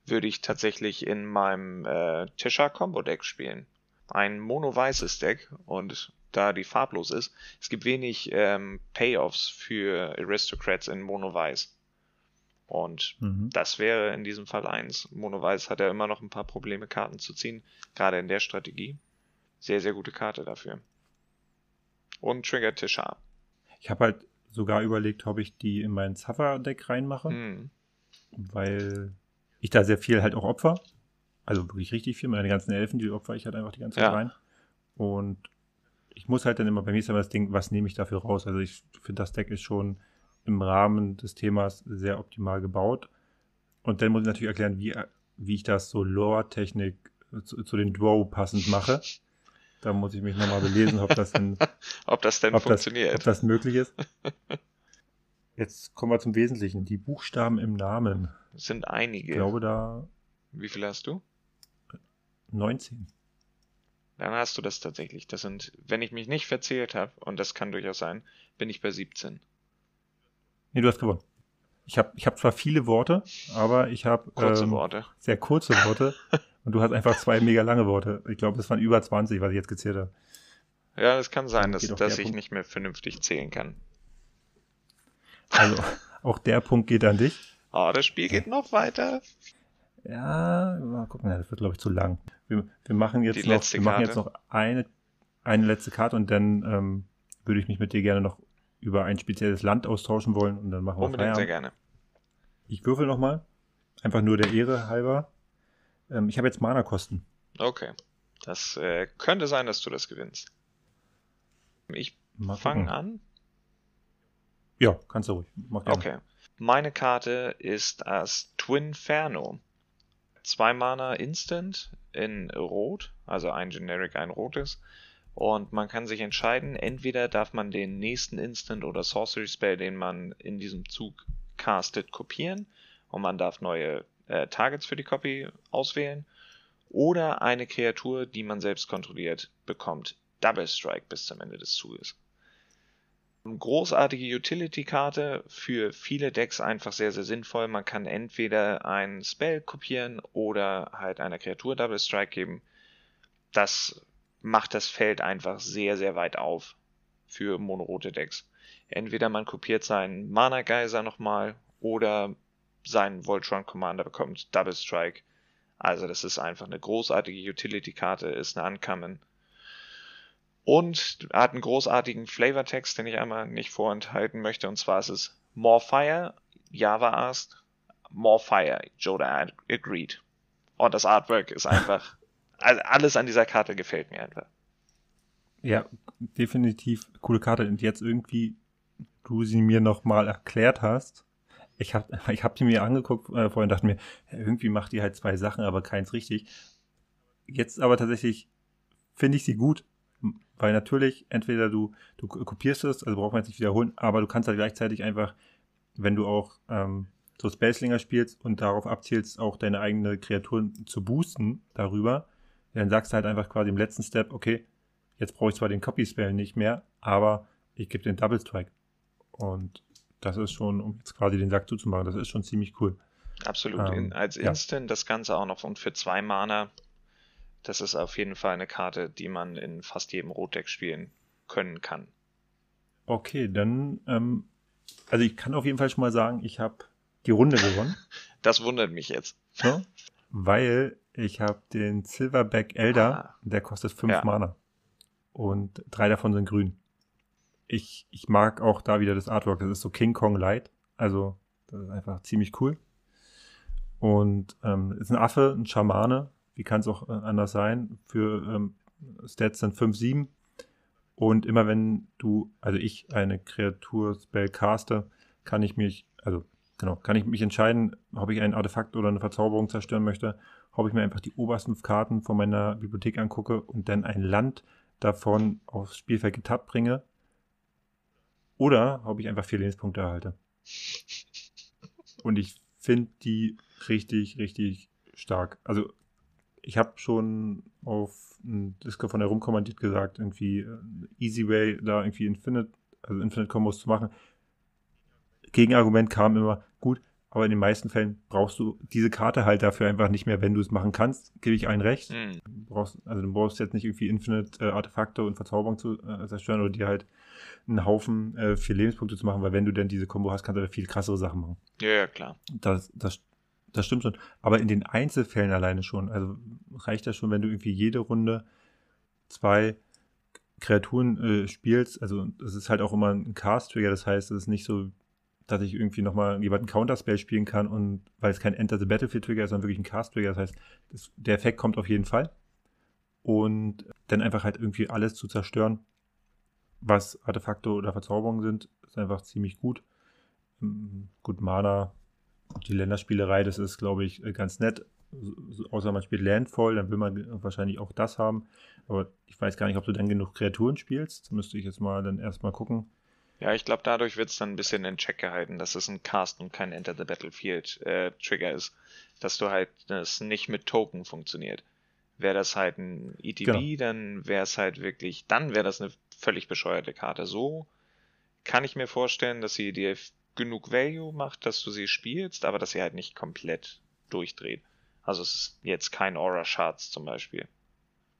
würde ich tatsächlich in meinem äh, Tisha Combo Deck spielen. Ein mono-weißes Deck und da die farblos ist, es gibt wenig ähm, Payoffs für Aristocrats in mono-weiß. Und mhm. das wäre in diesem Fall eins. Mono Weiß hat ja immer noch ein paar Probleme, Karten zu ziehen, gerade in der Strategie. Sehr, sehr gute Karte dafür. Und Trigger Tisha.
Ich habe halt sogar überlegt, ob ich die in mein Zaffer-Deck reinmache, mhm. weil ich da sehr viel halt auch opfer. Also wirklich richtig viel. Meine ganzen Elfen, die opfer ich halt einfach die ganze Zeit ja. rein. Und ich muss halt dann immer bei mir ist immer das Ding, was nehme ich dafür raus? Also ich finde, das Deck ist schon im Rahmen des Themas sehr optimal gebaut. Und dann muss ich natürlich erklären, wie wie ich das so Lore-Technik zu, zu, den Drow passend mache. Da muss ich mich nochmal belesen, ob das denn, *laughs*
ob das denn
ob
funktioniert.
Das, ob das möglich ist. Jetzt kommen wir zum Wesentlichen. Die Buchstaben im Namen.
Das sind einige.
Ich glaube da.
Wie viele hast du?
19.
Dann hast du das tatsächlich. Das sind, wenn ich mich nicht verzählt habe, und das kann durchaus sein, bin ich bei 17.
Nee, du hast gewonnen. Ich habe ich hab zwar viele Worte, aber ich habe
kurze ähm, Worte.
Sehr kurze Worte. *laughs* und du hast einfach zwei mega lange Worte. Ich glaube, es waren über 20, was ich jetzt gezählt habe.
Ja, das kann sein, dass, dass ich Punkt. nicht mehr vernünftig zählen kann.
Also, *laughs* auch der Punkt geht an dich.
Oh, das Spiel geht noch weiter.
Ja, mal gucken, das wird, glaube ich, zu lang. Wir, wir machen jetzt Die noch, wir machen jetzt noch eine, eine letzte Karte und dann ähm, würde ich mich mit dir gerne noch über ein spezielles Land austauschen wollen und dann machen wir
Unbedingt, sehr gerne.
Ich würfel nochmal. Einfach nur der Ehre halber. Ähm, ich habe jetzt Mana-Kosten.
Okay. Das äh, könnte sein, dass du das gewinnst. Ich fange an.
Ja, kannst du ruhig.
Okay. Meine Karte ist als Twinferno. Zwei Mana Instant in Rot, also ein Generic, ein rotes. Und man kann sich entscheiden, entweder darf man den nächsten Instant oder Sorcery Spell, den man in diesem Zug castet, kopieren und man darf neue äh, Targets für die Copy auswählen. Oder eine Kreatur, die man selbst kontrolliert, bekommt Double Strike bis zum Ende des Zuges. Großartige Utility-Karte für viele Decks einfach sehr, sehr sinnvoll. Man kann entweder ein Spell kopieren oder halt einer Kreatur Double Strike geben. Das macht das Feld einfach sehr, sehr weit auf für monorote Decks. Entweder man kopiert seinen Mana Geyser nochmal oder seinen Voltron Commander bekommt Double Strike. Also das ist einfach eine großartige Utility-Karte, ist eine Uncommon und hat einen großartigen Flavortext, den ich einmal nicht vorenthalten möchte. Und zwar ist es More Fire, Java asked, More Fire, Joda agreed. Und das Artwork ist *laughs* einfach, alles an dieser Karte gefällt mir einfach.
Ja, definitiv coole Karte. Und jetzt irgendwie, du sie mir nochmal erklärt hast. Ich habe *laughs* ich hab die mir angeguckt äh, vorhin dachte mir, irgendwie macht die halt zwei Sachen, aber keins richtig. Jetzt aber tatsächlich finde ich sie gut weil natürlich, entweder du, du kopierst es, also braucht man jetzt nicht wiederholen, aber du kannst halt gleichzeitig einfach, wenn du auch ähm, so Spacelinger spielst und darauf abzielst, auch deine eigene Kreatur zu boosten darüber, dann sagst du halt einfach quasi im letzten Step, okay, jetzt brauche ich zwar den Copy-Spell nicht mehr, aber ich gebe den Double Strike. Und das ist schon, um jetzt quasi den Sack zuzumachen, das ist schon ziemlich cool.
Absolut. Ähm, als Instant ja. das Ganze auch noch und für zwei Mana das ist auf jeden Fall eine Karte, die man in fast jedem Rotdeck spielen können kann.
Okay, dann, ähm, also ich kann auf jeden Fall schon mal sagen, ich habe die Runde gewonnen. *laughs*
Das wundert mich jetzt.
Ja, weil ich habe den Silverback Elder, ah. der kostet fünf ja. Mana. Und drei davon sind grün. Ich, ich mag auch da wieder das Artwork, das ist so King Kong Light. Also, das ist einfach ziemlich cool. Und ähm, ist ein Affe, ein Schamane, wie kann es auch äh, anders sein, für ähm, Stats sind 5, 7. Und immer wenn du, also ich eine Kreatur-Spell caste, kann ich mich, also genau, kann ich mich entscheiden, ob ich ein Artefakt oder eine Verzauberung zerstören möchte, ob ich mir einfach die obersten Karten von meiner Bibliothek angucke und dann ein Land davon aufs Spielfeld getappt bringe. Oder ob ich einfach vier Lebenspunkte erhalte. Und ich finde die richtig, richtig stark. Also ich habe schon auf ein Disco von der Rumkommandiert gesagt, irgendwie äh, Easy Way, da irgendwie Infinite, also Infinite Combos zu machen. Gegenargument kam immer, gut, aber in den meisten Fällen brauchst du diese Karte halt dafür einfach nicht mehr, wenn du es machen kannst, gebe ich allen recht. Mhm. Du brauchst, also du brauchst jetzt nicht irgendwie Infinite äh, Artefakte und Verzauberung zu äh, zerstören oder dir halt einen Haufen äh, vier Lebenspunkte zu machen, weil wenn du denn diese Combo hast, kannst du da viel krassere Sachen machen.
Ja, ja, klar.
Das, das das stimmt schon. Aber in den Einzelfällen alleine schon. Also reicht das schon, wenn du irgendwie jede Runde zwei Kreaturen äh, spielst. Also das ist halt auch immer ein Cast-Trigger. Das heißt, es ist nicht so, dass ich irgendwie nochmal jemanden Counterspell spielen kann und weil es kein Enter the Battlefield-Trigger ist, sondern wirklich ein Cast-Trigger. Das heißt, das, der Effekt kommt auf jeden Fall. Und dann einfach halt irgendwie alles zu zerstören, was Artefakte oder Verzauberungen sind, ist einfach ziemlich gut. Gut, Mana die Länderspielerei, das ist, glaube ich, ganz nett. außer man spielt Landfall, dann will man wahrscheinlich auch das haben. Aber ich weiß gar nicht, ob du dann genug Kreaturen spielst. müsste ich jetzt mal dann erstmal gucken.
Ja, ich glaube, dadurch wird es dann ein bisschen in Check gehalten, dass es ein Cast und kein Enter the Battlefield äh, Trigger ist. Dass du halt, das nicht mit Token funktioniert. Wäre das halt ein ETB, genau. dann wäre es halt wirklich, dann wäre das eine völlig bescheuerte Karte. So kann ich mir vorstellen, dass sie dir genug Value macht, dass du sie spielst, aber dass sie halt nicht komplett durchdreht. Also es ist jetzt kein Aura Shards zum Beispiel.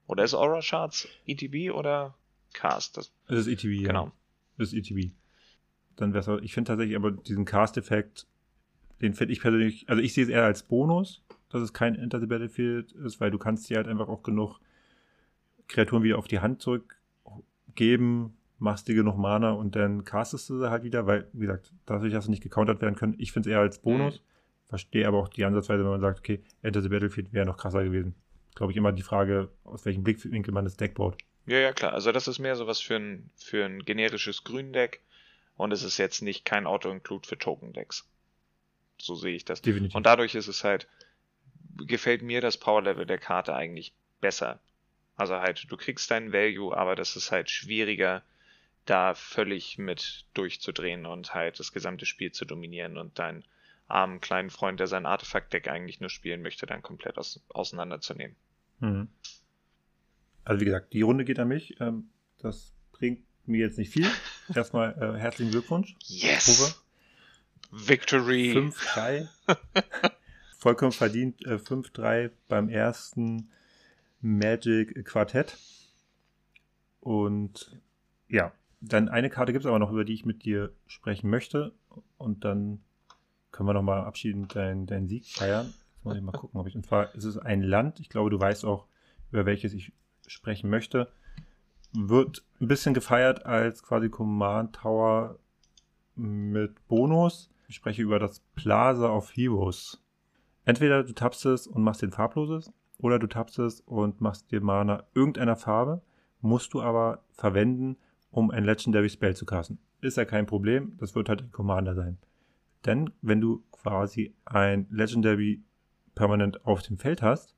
Oder ist Aura Shards ETB oder Cast?
Das, das ist ETB, genau. Ja. Ist ETB. Dann wäre ich finde tatsächlich aber diesen Cast-Effekt, den finde ich persönlich, also ich sehe es eher als Bonus, dass es kein Enter the Battlefield ist, weil du kannst dir halt einfach auch genug Kreaturen wieder auf die Hand zurückgeben, machst dir genug Mana und dann castest du sie halt wieder, weil, wie gesagt, dadurch, dass sie nicht gecountert werden können, ich finde es eher als Bonus. Mhm. Verstehe aber auch die Ansatzweise, wenn man sagt, okay, Enter the Battlefield wäre noch krasser gewesen. Glaube ich immer die Frage, aus welchem Blickwinkel man das Deck baut.
Ja, ja, klar. Also das ist mehr sowas für ein, für ein generisches Gründeck und es ist jetzt nicht kein Auto-Include für Token-Decks. So sehe ich das. Definitiv. Und dadurch ist es halt, gefällt mir das Power-Level der Karte eigentlich besser. Also halt, du kriegst deinen Value, aber das ist halt schwieriger, da völlig mit durchzudrehen und halt das gesamte Spiel zu dominieren und deinen armen kleinen Freund, der sein Artefakt-Deck eigentlich nur spielen möchte, dann komplett aus, auseinanderzunehmen. Mhm.
Also wie gesagt, die Runde geht an mich. Ähm, das bringt mir jetzt nicht viel. *laughs* Erstmal äh, herzlichen Glückwunsch.
Yes! Uwe. Victory!
5-3. *laughs* Vollkommen verdient äh, 5-3 beim ersten Magic Quartett. Und ja, dann eine Karte gibt es aber noch, über die ich mit dir sprechen möchte. Und dann können wir nochmal abschiedend deinen dein Sieg feiern. Jetzt muss ich mal gucken, ob ich. Und zwar ist es ein Land, ich glaube, du weißt auch, über welches ich sprechen möchte. Wird ein bisschen gefeiert als quasi Command Tower mit Bonus. Ich spreche über das Plaza of Heroes. Entweder du tappst es und machst den farbloses, oder du tappst es und machst dir Mana irgendeiner Farbe, musst du aber verwenden, um ein Legendary Spell zu casten. Ist ja kein Problem, das wird halt ein Commander sein. Denn wenn du quasi ein Legendary permanent auf dem Feld hast,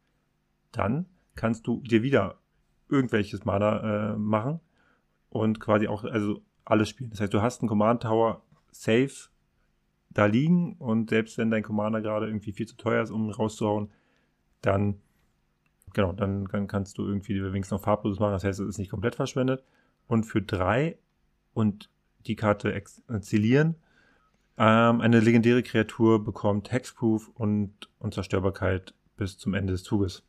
dann kannst du dir wieder irgendwelches Mana äh, machen und quasi auch also alles spielen. Das heißt, du hast einen Command Tower safe da liegen und selbst wenn dein Commander gerade irgendwie viel zu teuer ist, um rauszuhauen, dann genau, dann, dann kannst du irgendwie wenigstens noch farbloses machen. Das heißt, es ist nicht komplett verschwendet und für drei und die Karte exilieren. Ähm, eine legendäre Kreatur bekommt Hexproof und Unzerstörbarkeit bis zum Ende des Zuges.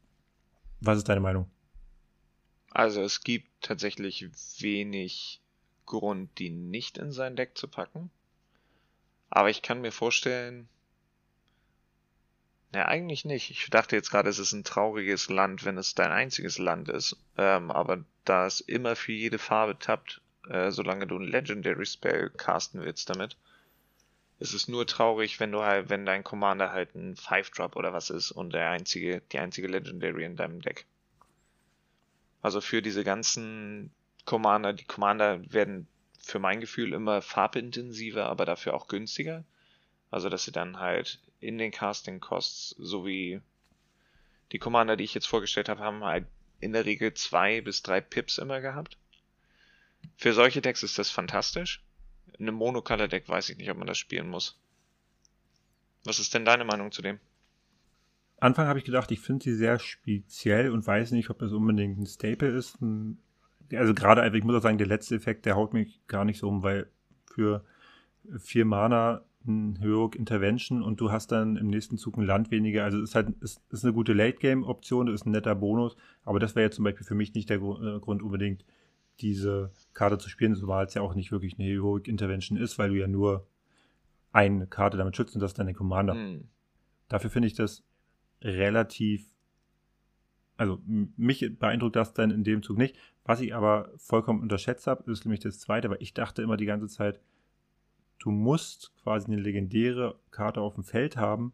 Was ist deine Meinung?
Also es gibt tatsächlich wenig Grund, die nicht in sein Deck zu packen. Aber ich kann mir vorstellen, ja, eigentlich nicht. Ich dachte jetzt gerade, es ist ein trauriges Land, wenn es dein einziges Land ist. Ähm, aber da es immer für jede Farbe tappt, äh, solange du ein Legendary Spell casten willst damit, ist es nur traurig, wenn du halt, wenn dein Commander halt ein Five-Drop oder was ist und der einzige, die einzige Legendary in deinem Deck. Also für diese ganzen Commander, die Commander werden für mein Gefühl immer farbintensiver, aber dafür auch günstiger. Also dass sie dann halt in den Casting Costs sowie die Commander, die ich jetzt vorgestellt habe, haben halt in der Regel zwei bis drei Pips immer gehabt. Für solche Decks ist das fantastisch. In einem Monocolor-Deck weiß ich nicht, ob man das spielen muss. Was ist denn deine Meinung zu dem?
Anfang habe ich gedacht, ich finde sie sehr speziell und weiß nicht, ob das unbedingt ein Staple ist. Also gerade einfach, ich muss auch sagen, der letzte Effekt, der haut mich gar nicht so um, weil für vier Mana ein Heroic Intervention und du hast dann im nächsten Zug ein Land weniger. Also ist halt ist, ist eine gute Late-Game-Option, das ist ein netter Bonus, aber das wäre jetzt zum Beispiel für mich nicht der äh, Grund unbedingt, diese Karte zu spielen, zumal es ja auch nicht wirklich eine Heroic Intervention ist, weil du ja nur eine Karte damit schützt und das ist deine Commander. Mhm. Dafür finde ich das relativ, also mich beeindruckt das dann in dem Zug nicht. Was ich aber vollkommen unterschätzt habe, ist nämlich das zweite, weil ich dachte immer die ganze Zeit, du musst quasi eine legendäre Karte auf dem Feld haben,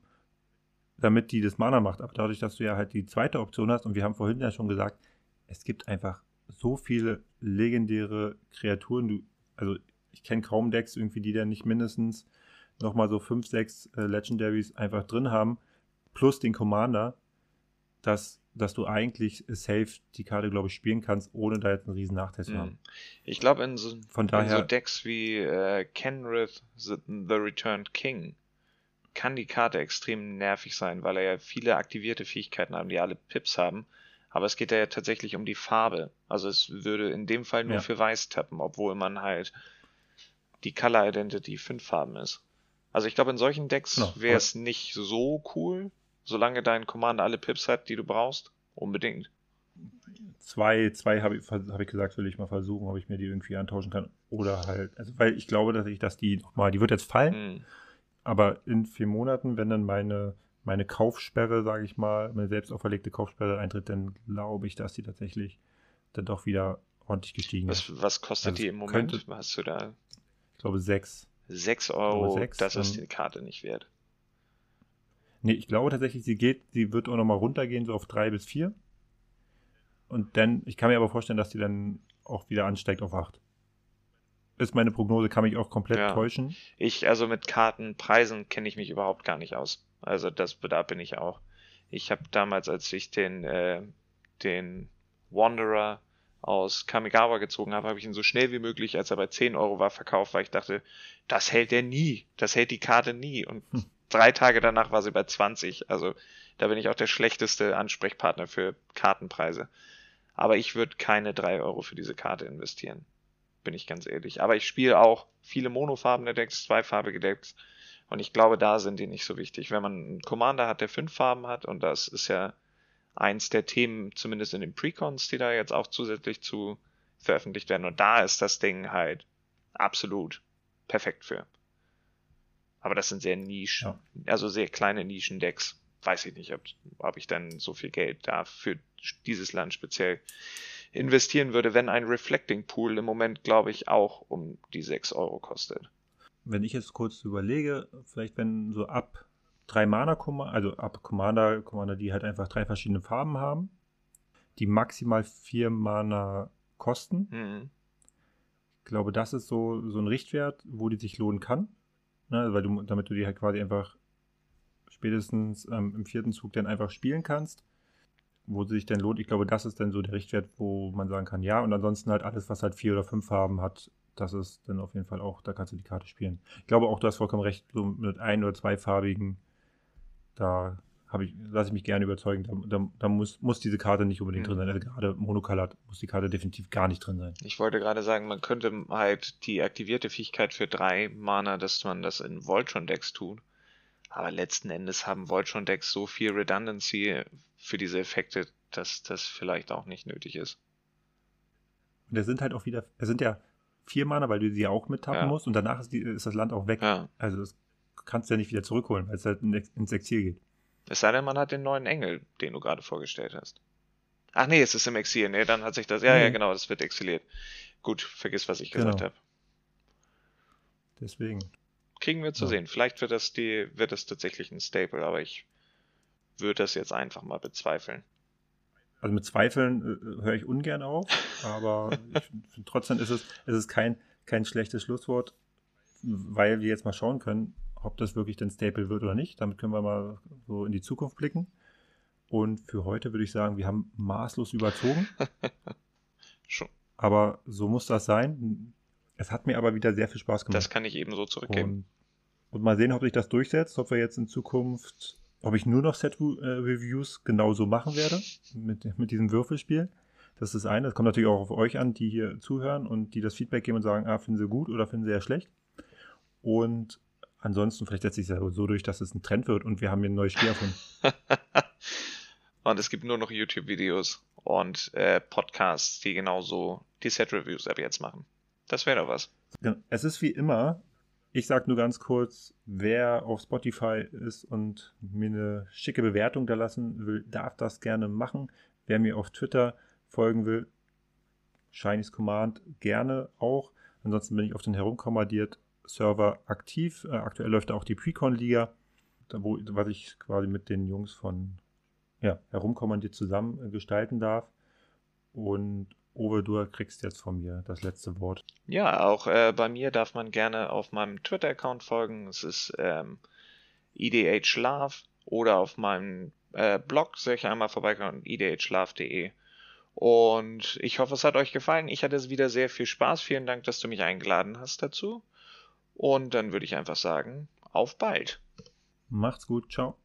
damit die das Mana macht. Aber dadurch, dass du ja halt die zweite Option hast, und wir haben vorhin ja schon gesagt, es gibt einfach so viele legendäre Kreaturen. Du, also ich kenne kaum Decks irgendwie, die da nicht mindestens nochmal so 5, 6 äh, Legendaries einfach drin haben, plus den Commander. dass, dass du eigentlich safe die Karte, glaube ich, spielen kannst, ohne da jetzt einen riesen Nachteil zu haben.
Mhm. Ich glaube, in, so,
Von
in so Decks wie äh, Kenrith the, the Returned King kann die Karte extrem nervig sein, weil er ja viele aktivierte Fähigkeiten haben, die alle Pips haben. Aber es geht ja tatsächlich um die Farbe. Also es würde in dem Fall nur
Ja.
für Weiß tappen, obwohl man halt die Color Identity fünf Farben ist. Also ich glaube, in solchen Decks
Genau,
wäre es nicht so cool, solange dein Commander alle Pips hat, die du brauchst. Unbedingt.
zwei, zwei habe ich, hab ich gesagt, will ich mal versuchen, ob ich mir die irgendwie antauschen kann. Oder halt, also weil ich glaube, dass ich, dass die nochmal, die wird jetzt fallen,
Hm.
aber in vier Monaten, wenn dann meine, meine Kaufsperre, sage ich mal, meine selbst auferlegte Kaufsperre eintritt, dann glaube ich, dass die tatsächlich dann doch wieder ordentlich gestiegen ist.
Was, was kostet
Also
die im Moment?
könnte-
Hast du da
Ich glaube sechs.
6 Euro?
sechs,
das ist die Karte nicht wert.
Nee, ich glaube tatsächlich, sie geht, sie wird auch nochmal runtergehen, so auf drei bis vier. Und dann, ich kann mir aber vorstellen, dass die dann auch wieder ansteigt auf acht. Ist meine Prognose, kann mich auch komplett
Ja.
täuschen.
Ich, also mit Kartenpreisen kenne ich mich überhaupt gar nicht aus. Also das, da bin ich auch. Ich habe damals, als ich den, äh, den Wanderer aus Kamigawa gezogen habe, habe ich ihn so schnell wie möglich, als er bei 10 Euro war, verkauft, weil ich dachte, das hält er nie. Das hält die Karte nie. Und
Hm.
Drei Tage danach war sie bei 20. Also da bin ich auch der schlechteste Ansprechpartner für Kartenpreise. Aber ich würde keine 3 Euro für diese Karte investieren. Bin ich ganz ehrlich. Aber ich spiele auch viele monofarbene Decks, zweifarbige Decks. Und ich glaube, da sind die nicht so wichtig. Wenn man einen Commander hat, der fünf Farben hat, und das ist ja eins der Themen, zumindest in den Precons, die da jetzt auch zusätzlich zu veröffentlicht werden. Und da ist das Ding halt absolut perfekt für. Aber das sind sehr Nischen,
Ja.
also sehr kleine Nischendecks. Weiß ich nicht, ob, ob ich dann so viel Geld da für dieses Land speziell investieren würde, wenn ein Reflecting Pool im Moment, glaube ich, auch um die 6 Euro kostet.
Wenn ich jetzt kurz überlege, vielleicht wenn so ab drei Mana, also ab Commander, Commander, die halt einfach drei verschiedene Farben haben, die maximal vier Mana kosten.
Mhm.
Ich glaube, das ist so, so ein Richtwert, wo die sich lohnen kann. Ne, weil du, damit du die halt quasi einfach spätestens ähm, im vierten Zug dann einfach spielen kannst, wo sich dann lohnt. Ich glaube, das ist dann so der Richtwert, wo man sagen kann, ja, und ansonsten halt alles, was halt vier oder fünf Farben hat, das ist dann auf jeden Fall auch, da kannst du die Karte spielen. Ich glaube auch, du hast vollkommen recht, so mit ein- oder zweifarbigen, da habe ich, lasse ich mich gerne überzeugen, da, da, da muss, muss diese Karte nicht unbedingt
Mhm.
drin sein. Also gerade Monocolored muss die Karte definitiv gar nicht drin sein.
Ich wollte gerade sagen, man könnte halt die aktivierte Fähigkeit für drei Mana, dass man das in Voltron-Decks tut. Aber letzten Endes haben Voltron-Decks so viel Redundancy für diese Effekte, dass das vielleicht auch nicht nötig ist.
Und da sind halt auch wieder, es sind ja vier Mana, weil du sie ja auch mittappen
Ja.
musst und danach ist, die, ist das Land auch weg.
Ja.
Also das kannst du ja nicht wieder zurückholen, weil es halt in- ins Exil geht.
Es sei denn, man hat den neuen Engel, den du gerade vorgestellt hast. Ach nee, es ist im Exil. Nee, dann hat sich das. Ja, ja,
Nee.
genau, das wird exiliert. Gut, vergiss, was ich gesagt
Genau.
habe.
Deswegen.
Kriegen wir zu
Ja.
sehen. Vielleicht wird das die, wird das tatsächlich ein Staple, aber ich würde das jetzt einfach mal bezweifeln.
Also mit Zweifeln äh, höre ich ungern auf, aber *laughs* ich, find- trotzdem ist es, es ist kein, kein schlechtes Schlusswort, weil wir jetzt mal schauen können, ob das wirklich den Staple wird oder nicht. Damit können wir mal so in die Zukunft blicken. Und für heute würde ich sagen, wir haben maßlos überzogen. *laughs*
Schon.
Aber so muss das sein. Es hat mir aber wieder sehr viel Spaß gemacht.
Das kann ich eben so zurückgeben.
Und, und mal sehen, ob sich das durchsetzt, ob wir jetzt in Zukunft, ob ich nur noch Set-Reviews genauso machen werde mit, mit diesem Würfelspiel. Das ist das eine. Das kommt natürlich auch auf euch an, die hier zuhören und die das Feedback geben und sagen, ah, finden sie gut oder finden sie eher schlecht. Und ansonsten, vielleicht setzt sich das ja so durch, dass es ein Trend wird und wir haben hier ein neues Spiel erfunden. *laughs*
und es gibt nur noch YouTube-Videos und äh, Podcasts, die genauso die Set-Reviews ab jetzt machen. Das wäre doch was.
Ja, Es ist wie immer, ich sage nur ganz kurz, wer auf Spotify ist und mir eine schicke Bewertung da lassen will, darf das gerne machen. Wer mir auf Twitter folgen will, Shinies Command gerne auch. Ansonsten bin ich auf den herumkommandiert Server aktiv. Äh, aktuell läuft auch die Precon-Liga, was ich quasi mit den Jungs von ja, herumkommandiert zusammen äh, gestalten darf. Und Uwe, du kriegst jetzt von mir das letzte Wort.
Ja, auch äh, bei mir darf man gerne auf meinem Twitter-Account folgen. Es ist ähm, idhlove oder auf meinem äh, Blog soll ich einmal vorbeikommen, idhlove.de. Und ich hoffe, es hat euch gefallen. Ich hatte wieder sehr viel Spaß. Vielen Dank, dass du mich eingeladen hast dazu. Und dann würde ich einfach sagen, auf bald.
Macht's gut, ciao.